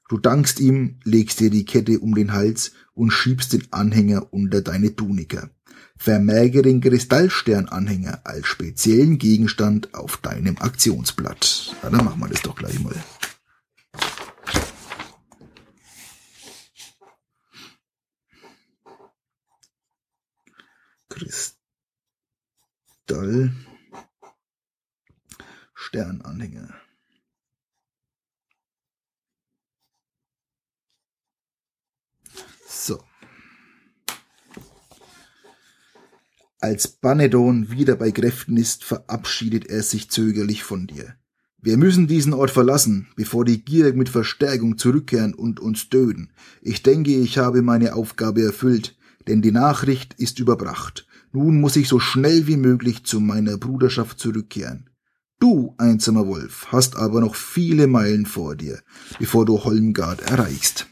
Du dankst ihm, legst dir die Kette um den Hals und schiebst den Anhänger unter deine Tunika. Vermerke den Kristallsternanhänger als speziellen Gegenstand auf deinem Aktionsblatt. Ja, dann machen wir das doch gleich mal. Kristall Sternanhänger. So. Als Banedon wieder bei Kräften ist, verabschiedet er sich zögerlich von dir. Wir müssen diesen Ort verlassen, bevor die Gier mit Verstärkung zurückkehren und uns töten. Ich denke, ich habe meine Aufgabe erfüllt, denn die Nachricht ist überbracht. Nun muss ich so schnell wie möglich zu meiner Bruderschaft zurückkehren. Du, einsamer Wolf, hast aber noch viele Meilen vor dir, bevor du Holmgard erreichst.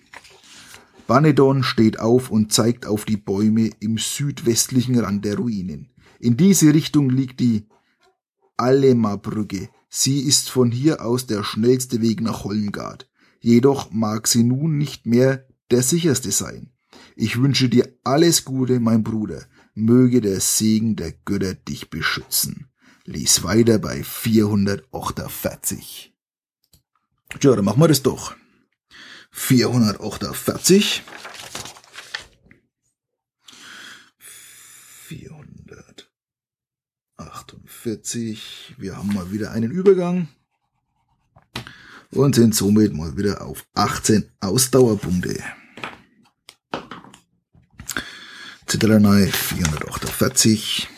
Banedon steht auf und zeigt auf die Bäume im südwestlichen Rand der Ruinen. In diese Richtung liegt die Alema-Brücke. Sie ist von hier aus der schnellste Weg nach Holmgard. Jedoch mag sie nun nicht mehr der sicherste sein. Ich wünsche dir alles Gute, mein Bruder. Möge der Segen der Götter dich beschützen. Lies weiter bei 448. Tja, dann machen wir das doch. 448. 448. Wir haben mal wieder einen Übergang und sind somit mal wieder auf 18 Ausdauerpunkte. Zitteranei 448.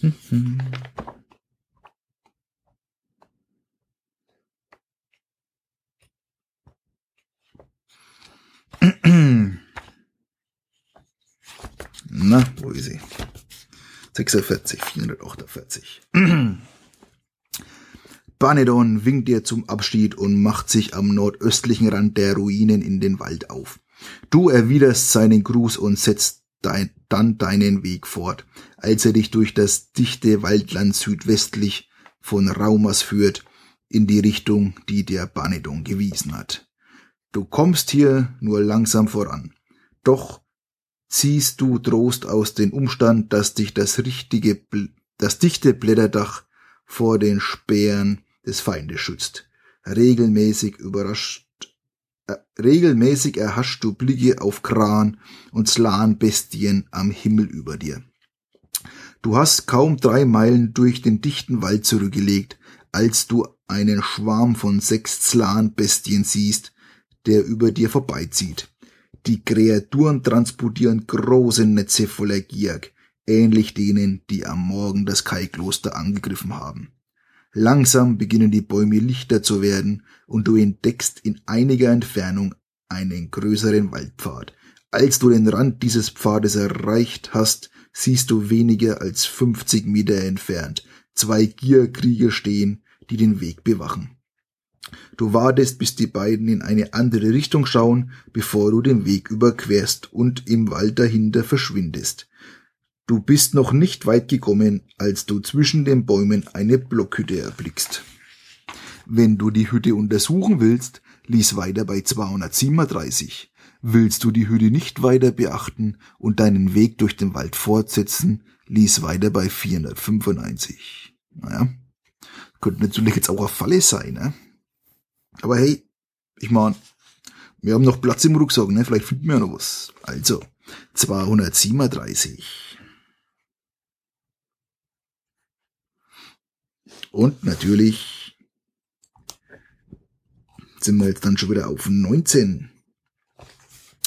Mhm. Na, wo ist sie? 46, 448. Banedon winkt dir zum Abschied und macht sich am nordöstlichen Rand der Ruinen in den Wald auf. Du erwiderst seinen Gruß und setzt dein, dann deinen Weg fort, als er dich durch das dichte Waldland südwestlich von Raumas führt, in die Richtung, die der Banedon gewiesen hat. Du kommst hier nur langsam voran. Doch ziehst du Trost aus dem Umstand, dass dich das richtige, das dichte Blätterdach vor den Speeren des Feindes schützt. Regelmäßig überrascht, äh, regelmäßig erhascht du Blicke auf Kran und Slan-Bestien am Himmel über dir. Du hast kaum drei Meilen durch den dichten Wald zurückgelegt, als du einen Schwarm von sechs Zlan-Bestien siehst, der über dir vorbeizieht. Die Kreaturen transportieren große Netze voller Gierk, ähnlich denen, die am Morgen das Kai-Kloster angegriffen haben. Langsam beginnen die Bäume lichter zu werden und du entdeckst in einiger Entfernung einen größeren Waldpfad. Als du den Rand dieses Pfades erreicht hast, siehst du weniger als 50 Meter entfernt zwei Gierkrieger stehen, die den Weg bewachen. Du wartest, bis die beiden in eine andere Richtung schauen, bevor du den Weg überquerst und im Wald dahinter verschwindest. Du bist noch nicht weit gekommen, als du zwischen den Bäumen eine Blockhütte erblickst. Wenn du die Hütte untersuchen willst, lies weiter bei 237. Willst du die Hütte nicht weiter beachten und deinen Weg durch den Wald fortsetzen, lies weiter bei 495. Naja, könnte natürlich jetzt auch eine Falle sein, ne? Aber hey, ich mein, wir haben noch Platz im Rucksack, ne? Vielleicht finden wir noch was. Also, 237. Und natürlich sind wir jetzt dann schon wieder auf 19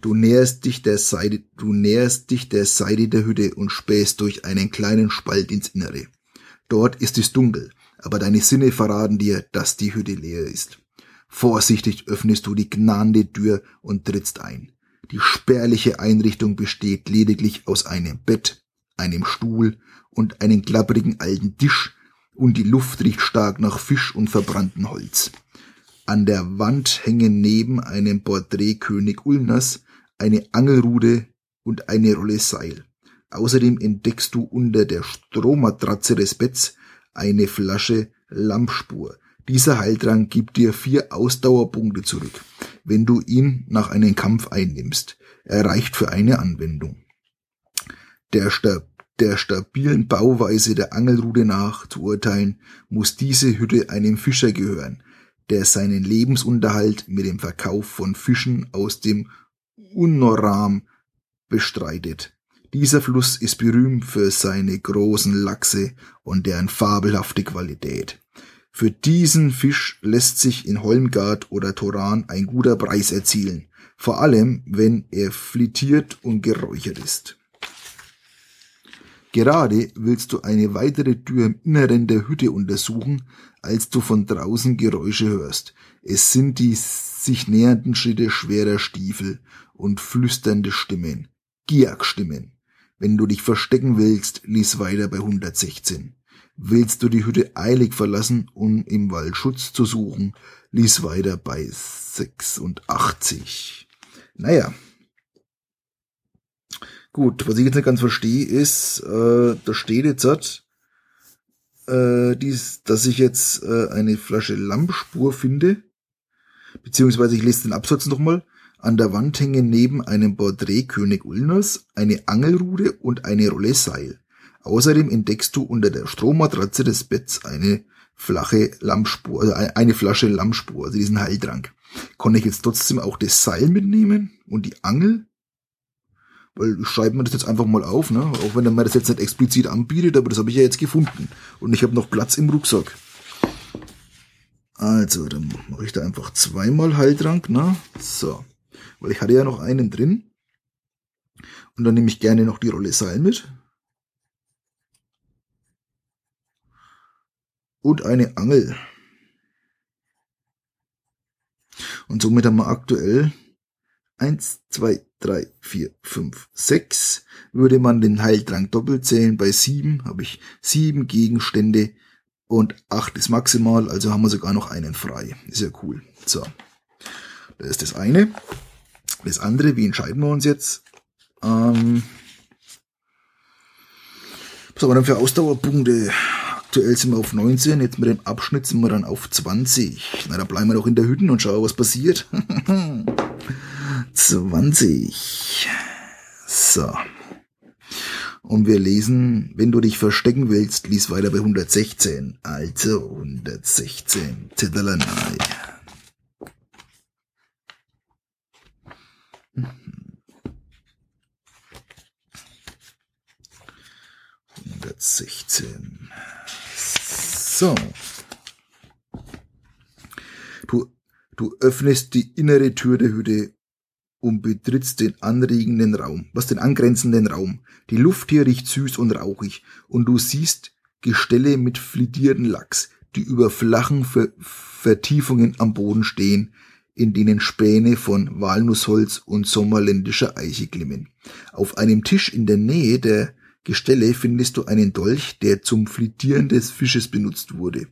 Du näherst dich der Seite, du näherst dich der Seite der Hütte und spähst durch einen kleinen Spalt ins Innere. Dort ist es dunkel, aber deine Sinne verraten dir, dass die Hütte leer ist. Vorsichtig öffnest du die gnade Tür und trittst ein. Die spärliche Einrichtung besteht lediglich aus einem Bett, einem Stuhl und einem klapprigen alten Tisch und die Luft riecht stark nach Fisch und verbranntem Holz. An der Wand hängen neben einem Porträt König Ulners eine Angelrude und eine Rolle Seil. Außerdem entdeckst du unter der Strohmatratze des Betts eine Flasche Lampspur. Dieser Heiltrank gibt dir vier Ausdauerpunkte zurück, wenn du ihn nach einem Kampf einnimmst. Er reicht für eine Anwendung. Der, Stab der stabilen Bauweise der Angelrute nach zu urteilen, muss diese Hütte einem Fischer gehören, der seinen Lebensunterhalt mit dem Verkauf von Fischen aus dem Unoram bestreitet. Dieser Fluss ist berühmt für seine großen Lachse und deren fabelhafte Qualität. Für diesen Fisch lässt sich in Holmgard oder Toran ein guter Preis erzielen, vor allem wenn er frittiert und geräuchert ist. Gerade willst du eine weitere Tür im Inneren der Hütte untersuchen, als du von draußen Geräusche hörst. Es sind die sich nähernden Schritte schwerer Stiefel und flüsternde Stimmen, Giak-Stimmen. Wenn du dich verstecken willst, lies weiter bei 116. Willst du die Hütte eilig verlassen, um im Wald Schutz zu suchen, lies weiter bei 86. Naja. Gut, was ich jetzt nicht ganz verstehe, ist, äh, da steht jetzt, äh, dies, dass ich jetzt äh, eine Flasche Lampspur finde, beziehungsweise ich lese den Absatz nochmal. An der Wand hängen neben einem Porträt König Ulners eine Angelrute und eine Rolle Seil. Außerdem entdeckst du unter der Strohmatratze des Betts eine flache Lammspur, also eine Flasche Lammspur, also diesen Heiltrank. Konnte ich jetzt trotzdem auch das Seil mitnehmen und die Angel? Weil ich schreibe mir das jetzt einfach mal auf, ne? Auch wenn er mir das jetzt nicht explizit anbietet, aber das habe ich ja jetzt gefunden. Und ich habe noch Platz im Rucksack. Also, dann mache ich da einfach zweimal Heiltrank, ne? So weil ich hatte ja noch einen drin. Und dann nehme ich gerne noch die Rolle Seil mit. Und eine Angel. Und somit haben wir aktuell eins, zwei, drei, vier, fünf, sechs. Würde man den Heiltrank doppelt zählen, bei sieben habe ich sieben Gegenstände und acht ist maximal, also haben wir sogar noch einen frei. Ist ja cool. So. Das ist das eine. Das andere, wie entscheiden wir uns jetzt? Ähm, was haben wir dann für Ausdauerpunkte? Aktuell sind wir auf 19, jetzt mit dem Abschnitt sind wir dann auf 20. Na, da bleiben wir doch in der Hütte und schauen, was passiert. 20. So. Und wir lesen, wenn du dich verstecken willst, lies weiter bei 116. Also 116. Zitterlanei. 116. So. Du, du öffnest die innere Tür der Hütte und betrittst den anregenden Raum, was den angrenzenden Raum. Die Luft hier riecht süß und rauchig und du siehst Gestelle mit flittierten Lachs, die über flachen Ver Vertiefungen am Boden stehen, in denen Späne von Walnussholz und sommerländischer Eiche glimmen. Auf einem Tisch in der Nähe der Gestelle findest du einen Dolch, der zum Frittieren des Fisches benutzt wurde.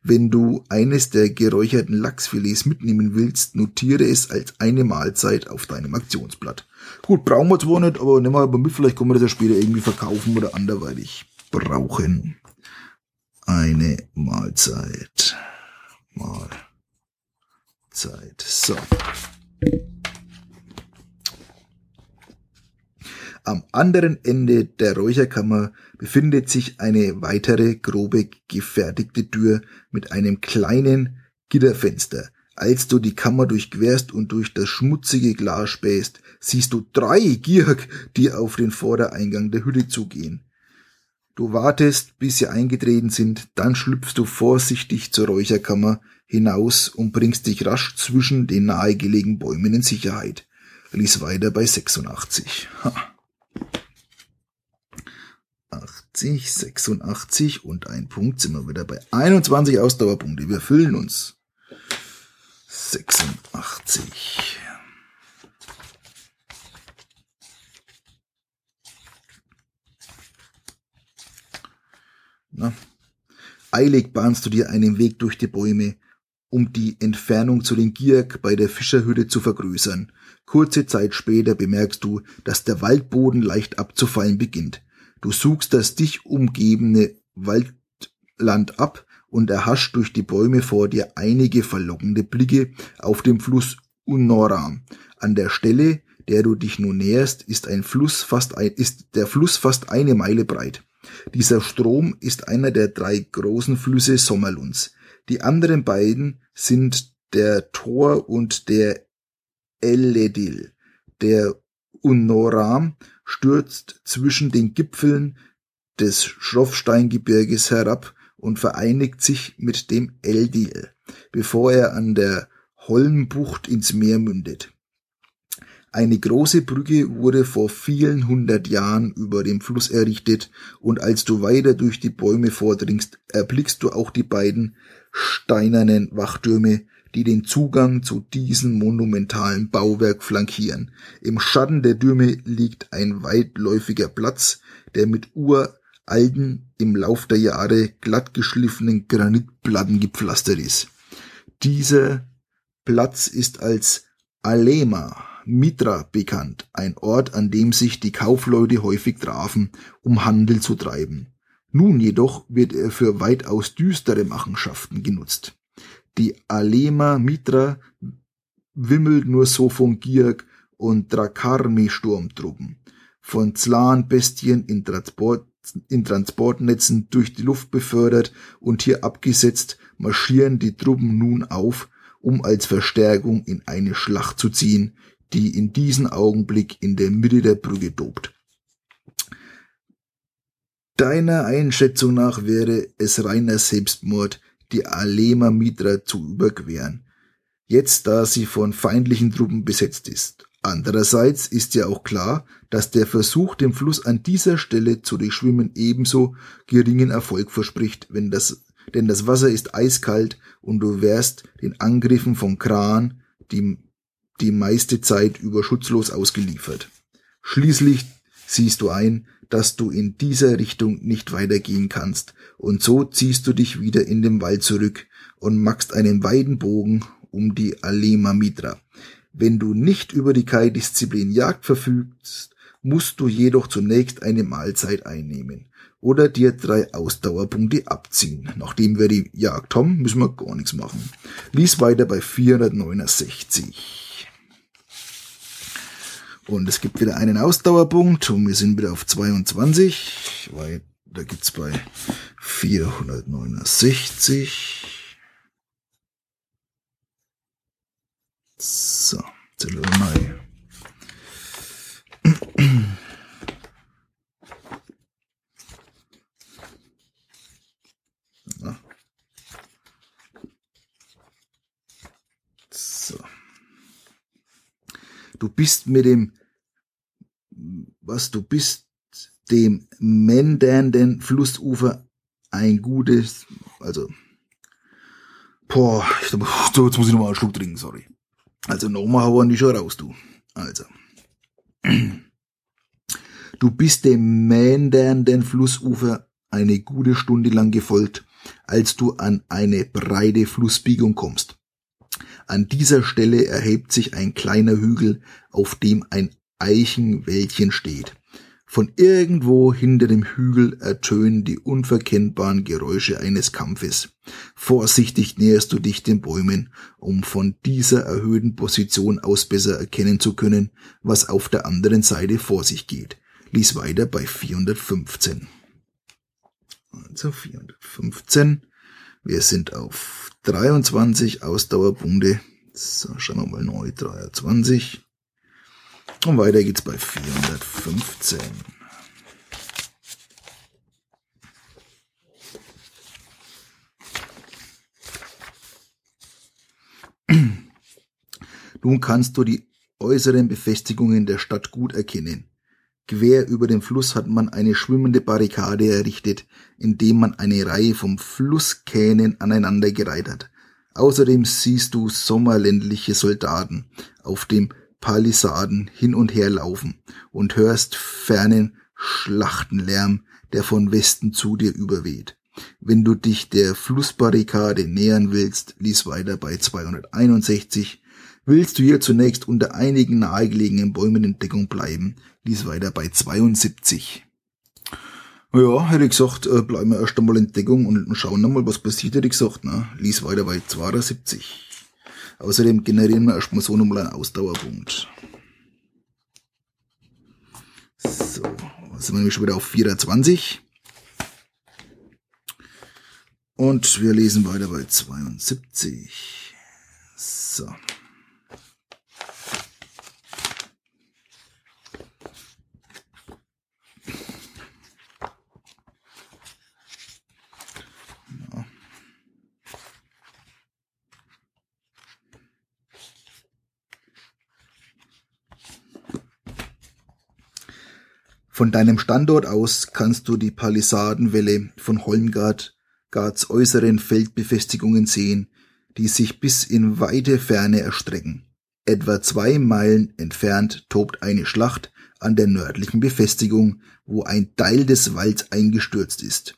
Wenn du eines der geräucherten Lachsfilets mitnehmen willst, notiere es als eine Mahlzeit auf deinem Aktionsblatt. Gut, brauchen wir zwar nicht, aber nehmen wir aber mit, vielleicht können wir das ja später irgendwie verkaufen oder anderweitig brauchen. Eine Mahlzeit. Mahlzeit. So. Am anderen Ende der Räucherkammer befindet sich eine weitere grobe gefertigte Tür mit einem kleinen Gitterfenster. Als du die Kammer durchquerst und durch das schmutzige Glas spähst, siehst du drei Gierk, die auf den Vordereingang der Hütte zugehen. Du wartest, bis sie eingetreten sind, dann schlüpfst du vorsichtig zur Räucherkammer hinaus und bringst dich rasch zwischen den nahegelegenen Bäumen in Sicherheit. Lies weiter bei 86. Ha. 80, 86 und ein Punkt sind wir wieder bei 21 Ausdauerpunkte. Wir füllen uns. 86. Na? Eilig bahnst du dir einen Weg durch die Bäume, um die Entfernung zu den Gierk bei der Fischerhütte zu vergrößern. Kurze Zeit später bemerkst du, dass der Waldboden leicht abzufallen beginnt. Du suchst das dich umgebende Waldland ab und erhascht durch die Bäume vor dir einige verlockende Blicke auf dem Fluss Unora. An der Stelle, der du dich nun näherst, ist ein Fluss fast ein, ist der Fluss fast eine Meile breit. Dieser Strom ist einer der drei großen Flüsse Sommerlunds. Die anderen beiden sind der Tor und der Eledil. Der Unoram stürzt zwischen den Gipfeln des Schroffsteingebirges herab und vereinigt sich mit dem Eldil, bevor er an der Holmbucht ins Meer mündet. Eine große Brücke wurde vor vielen hundert Jahren über dem Fluss errichtet, und als du weiter durch die Bäume vordringst, erblickst du auch die beiden steinernen Wachtürme, die den Zugang zu diesem monumentalen Bauwerk flankieren. Im Schatten der Türme liegt ein weitläufiger Platz, der mit Ur alten, im Lauf der Jahre glatt geschliffenen Granitplatten gepflastert ist. Dieser Platz ist als Alema Mitra bekannt, ein Ort, an dem sich die Kaufleute häufig trafen, um Handel zu treiben. Nun jedoch wird er für weitaus düstere Machenschaften genutzt. Die Alema Mitra wimmelt nur so von Gierk und Drakarmi-Sturmtruppen, von Zlan-Bestien in Transport in Transportnetzen durch die Luft befördert und hier abgesetzt, marschieren die Truppen nun auf, um als Verstärkung in eine Schlacht zu ziehen, die in diesem Augenblick in der Mitte der Brücke tobt. Deiner Einschätzung nach wäre es reiner Selbstmord, die Alema Mitra zu überqueren, jetzt da sie von feindlichen Truppen besetzt ist. Andererseits ist ja auch klar, dass der Versuch, den Fluss an dieser Stelle zu durchschwimmen, ebenso geringen Erfolg verspricht, wenn das, denn das Wasser ist eiskalt und du wärst den Angriffen von Kran die, die meiste Zeit über schutzlos ausgeliefert. Schließlich siehst du ein, dass du in dieser Richtung nicht weitergehen kannst, und so ziehst du dich wieder in den Wald zurück und machst einen weiten Bogen um die Alema Mitra. Wenn du nicht über die Kai-Disziplin Jagd verfügst, musst du jedoch zunächst eine Mahlzeit einnehmen oder dir drei Ausdauerpunkte abziehen. Nachdem wir die Jagd haben, müssen wir gar nichts machen. Lies weiter bei 469. Und es gibt wieder einen Ausdauerpunkt und wir sind wieder auf 22, weil da gibt's bei 469 So, Zellerei. So. Du bist mit dem, was du bist, dem mendernden Flussufer ein gutes, also, boah, jetzt muss ich nochmal einen Schluck trinken, sorry. Also nochmal hauen die schon raus, du. Also. Du bist dem mähndernden Flussufer eine gute Stunde lang gefolgt, als du an eine breite Flussbiegung kommst. An dieser Stelle erhebt sich ein kleiner Hügel, auf dem ein Eichenwäldchen steht. Von irgendwo hinter dem Hügel ertönen die unverkennbaren Geräusche eines Kampfes. Vorsichtig näherst du dich den Bäumen, um von dieser erhöhten Position aus besser erkennen zu können, was auf der anderen Seite vor sich geht. Lies weiter bei 415. Also 415. Wir sind auf 23 Ausdauerpunkte. So, schauen wir mal neu 23. Und weiter geht's bei 415. Nun kannst du die äußeren Befestigungen der Stadt gut erkennen. Quer über den Fluss hat man eine schwimmende Barrikade errichtet, indem man eine Reihe von Flusskähnen aneinandergereiht hat. Außerdem siehst du sommerländliche Soldaten auf dem Palisaden hin und her laufen und hörst fernen Schlachtenlärm, der von Westen zu dir überweht. Wenn du dich der Flussbarrikade nähern willst, lies weiter bei 261. Willst du hier zunächst unter einigen nahegelegenen Bäumen in Deckung bleiben, lies weiter bei 72. Ja, hätte ich gesagt, äh, bleiben wir erst einmal in Deckung und schauen nochmal, was passiert, hätte ich gesagt, ne? Lies weiter bei 72. Außerdem generieren wir erstmal so nochmal einen Ausdauerpunkt. So, sind wir nämlich schon wieder auf 24. Und wir lesen weiter bei 72. So. Von deinem Standort aus kannst du die Palisadenwelle von Holmgard Gards äußeren Feldbefestigungen sehen, die sich bis in weite Ferne erstrecken. Etwa zwei Meilen entfernt tobt eine Schlacht an der nördlichen Befestigung, wo ein Teil des Walds eingestürzt ist.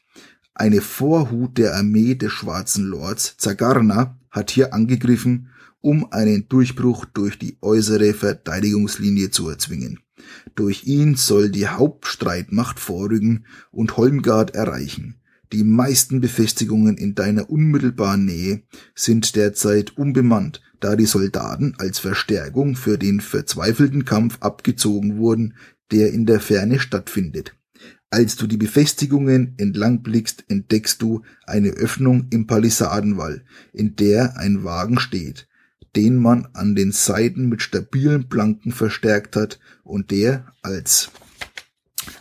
Eine Vorhut der Armee des Schwarzen Lords Zagarna hat hier angegriffen, um einen Durchbruch durch die äußere Verteidigungslinie zu erzwingen. Durch ihn soll die Hauptstreitmacht vorrücken und Holmgard erreichen. Die meisten Befestigungen in deiner unmittelbaren Nähe sind derzeit unbemannt, da die Soldaten als Verstärkung für den verzweifelten Kampf abgezogen wurden, der in der Ferne stattfindet. Als du die Befestigungen entlang blickst, entdeckst du eine Öffnung im Palisadenwall, in der ein Wagen steht den man an den Seiten mit stabilen Planken verstärkt hat und der als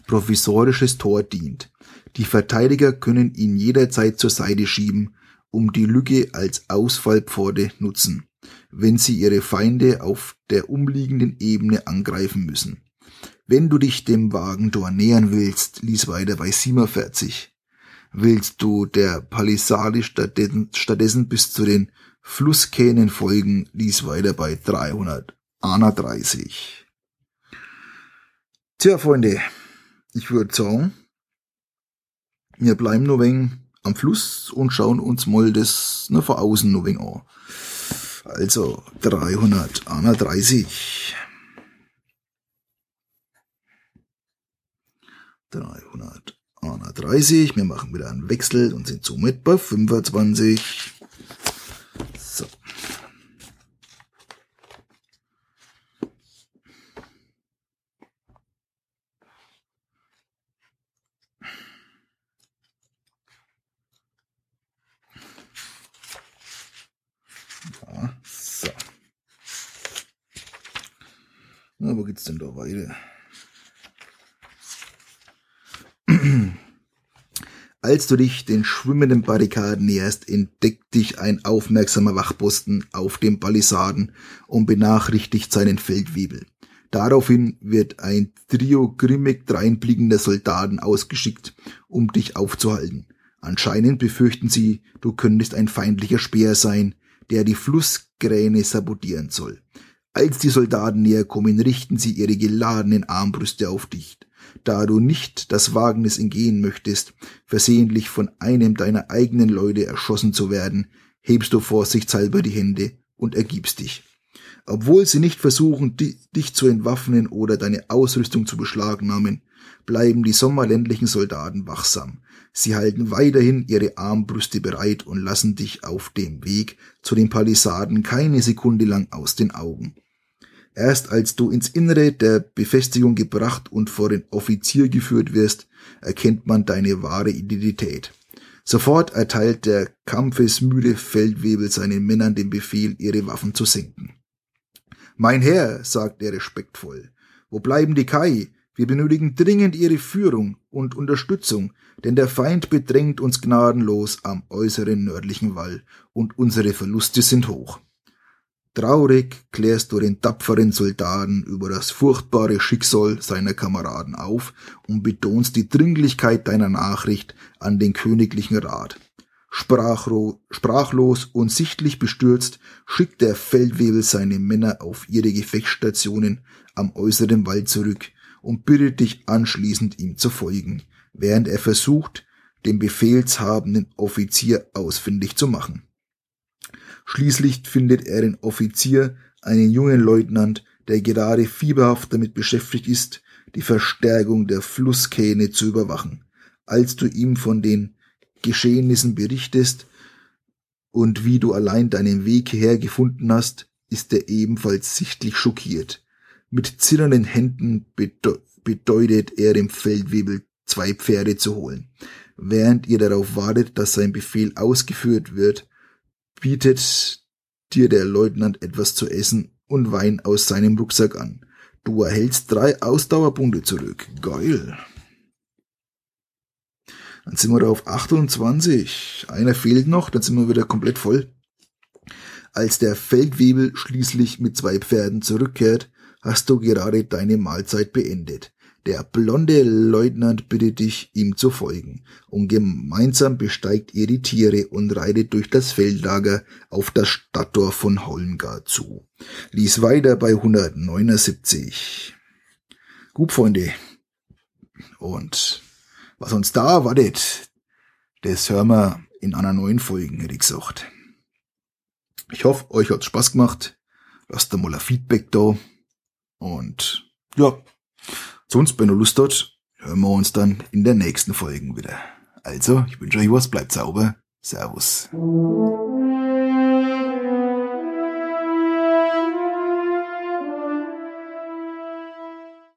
provisorisches Tor dient. Die Verteidiger können ihn jederzeit zur Seite schieben, um die Lücke als Ausfallpforte nutzen, wenn sie ihre Feinde auf der umliegenden Ebene angreifen müssen. Wenn du dich dem Wagentor nähern willst, lies weiter bei 47. Willst du der Palisade stattdessen, stattdessen bis zu den Flusskähnen folgen, ließ weiter bei 331. Tja, Freunde, ich würde sagen, wir bleiben nur wegen am Fluss und schauen uns mal das nur von außen nur wegen an. Also 331. 331. Wir machen wieder einen Wechsel und sind somit bei 25. So. Na, wo geht's denn da weiter? Als du dich den schwimmenden Barrikaden näherst, entdeckt dich ein aufmerksamer Wachposten auf dem Palisaden und benachrichtigt seinen Feldwebel. Daraufhin wird ein Trio grimmig dreinblickender Soldaten ausgeschickt, um dich aufzuhalten. Anscheinend befürchten sie, du könntest ein feindlicher Speer sein, der die Flusskräne sabotieren soll. Als die Soldaten näher kommen, richten sie ihre geladenen Armbrüste auf dich da du nicht das Wagnis entgehen möchtest, versehentlich von einem deiner eigenen Leute erschossen zu werden, hebst du vorsichtshalber die Hände und ergibst dich. Obwohl sie nicht versuchen, dich zu entwaffnen oder deine Ausrüstung zu beschlagnahmen, bleiben die sommerländlichen Soldaten wachsam. Sie halten weiterhin ihre Armbrüste bereit und lassen dich auf dem Weg zu den Palisaden keine Sekunde lang aus den Augen. Erst als du ins Innere der Befestigung gebracht und vor den Offizier geführt wirst, erkennt man deine wahre Identität. Sofort erteilt der kampfesmüde Feldwebel seinen Männern den Befehl, ihre Waffen zu senken. Mein Herr, sagt er respektvoll, wo bleiben die Kai? Wir benötigen dringend ihre Führung und Unterstützung, denn der Feind bedrängt uns gnadenlos am äußeren nördlichen Wall und unsere Verluste sind hoch. Traurig klärst du den tapferen Soldaten über das furchtbare Schicksal seiner Kameraden auf und betonst die Dringlichkeit deiner Nachricht an den königlichen Rat. sprachlos und sichtlich bestürzt schickt der Feldwebel seine Männer auf ihre Gefechtsstationen am äußeren Wald zurück und bittet dich anschließend ihm zu folgen, während er versucht, den befehlshabenden Offizier ausfindig zu machen. Schließlich findet er den Offizier, einen jungen Leutnant, der gerade fieberhaft damit beschäftigt ist, die Verstärkung der Flusskähne zu überwachen. Als du ihm von den Geschehnissen berichtest und wie du allein deinen Weg hierher gefunden hast, ist er ebenfalls sichtlich schockiert. Mit zitternden Händen bedeutet er dem Feldwebel zwei Pferde zu holen. Während ihr darauf wartet, dass sein Befehl ausgeführt wird, bietet dir der Leutnant etwas zu essen und Wein aus seinem Rucksack an. Du erhältst drei Ausdauerpunkte zurück. Geil. Dann sind wir auf 28. Einer fehlt noch, dann sind wir wieder komplett voll. Als der Feldwebel schließlich mit zwei Pferden zurückkehrt, hast du gerade deine Mahlzeit beendet. Der blonde Leutnant bittet dich, ihm zu folgen, und gemeinsam besteigt ihr die Tiere und reitet durch das Feldlager auf das Stadtdorf von Holmgard zu. Lies weiter bei 179. Gut, Freunde. Und was uns da erwartet, das hören wir in einer neuen Folge, hätte ich gesagt. Ich hoffe, euch hat's Spaß gemacht. Lasst da mal ein Feedback da. Und ja, Sonst, wenn ihr Lust habt, hören wir uns dann in der nächsten Folge wieder. Also, ich wünsche euch was, bleibt sauber. Servus.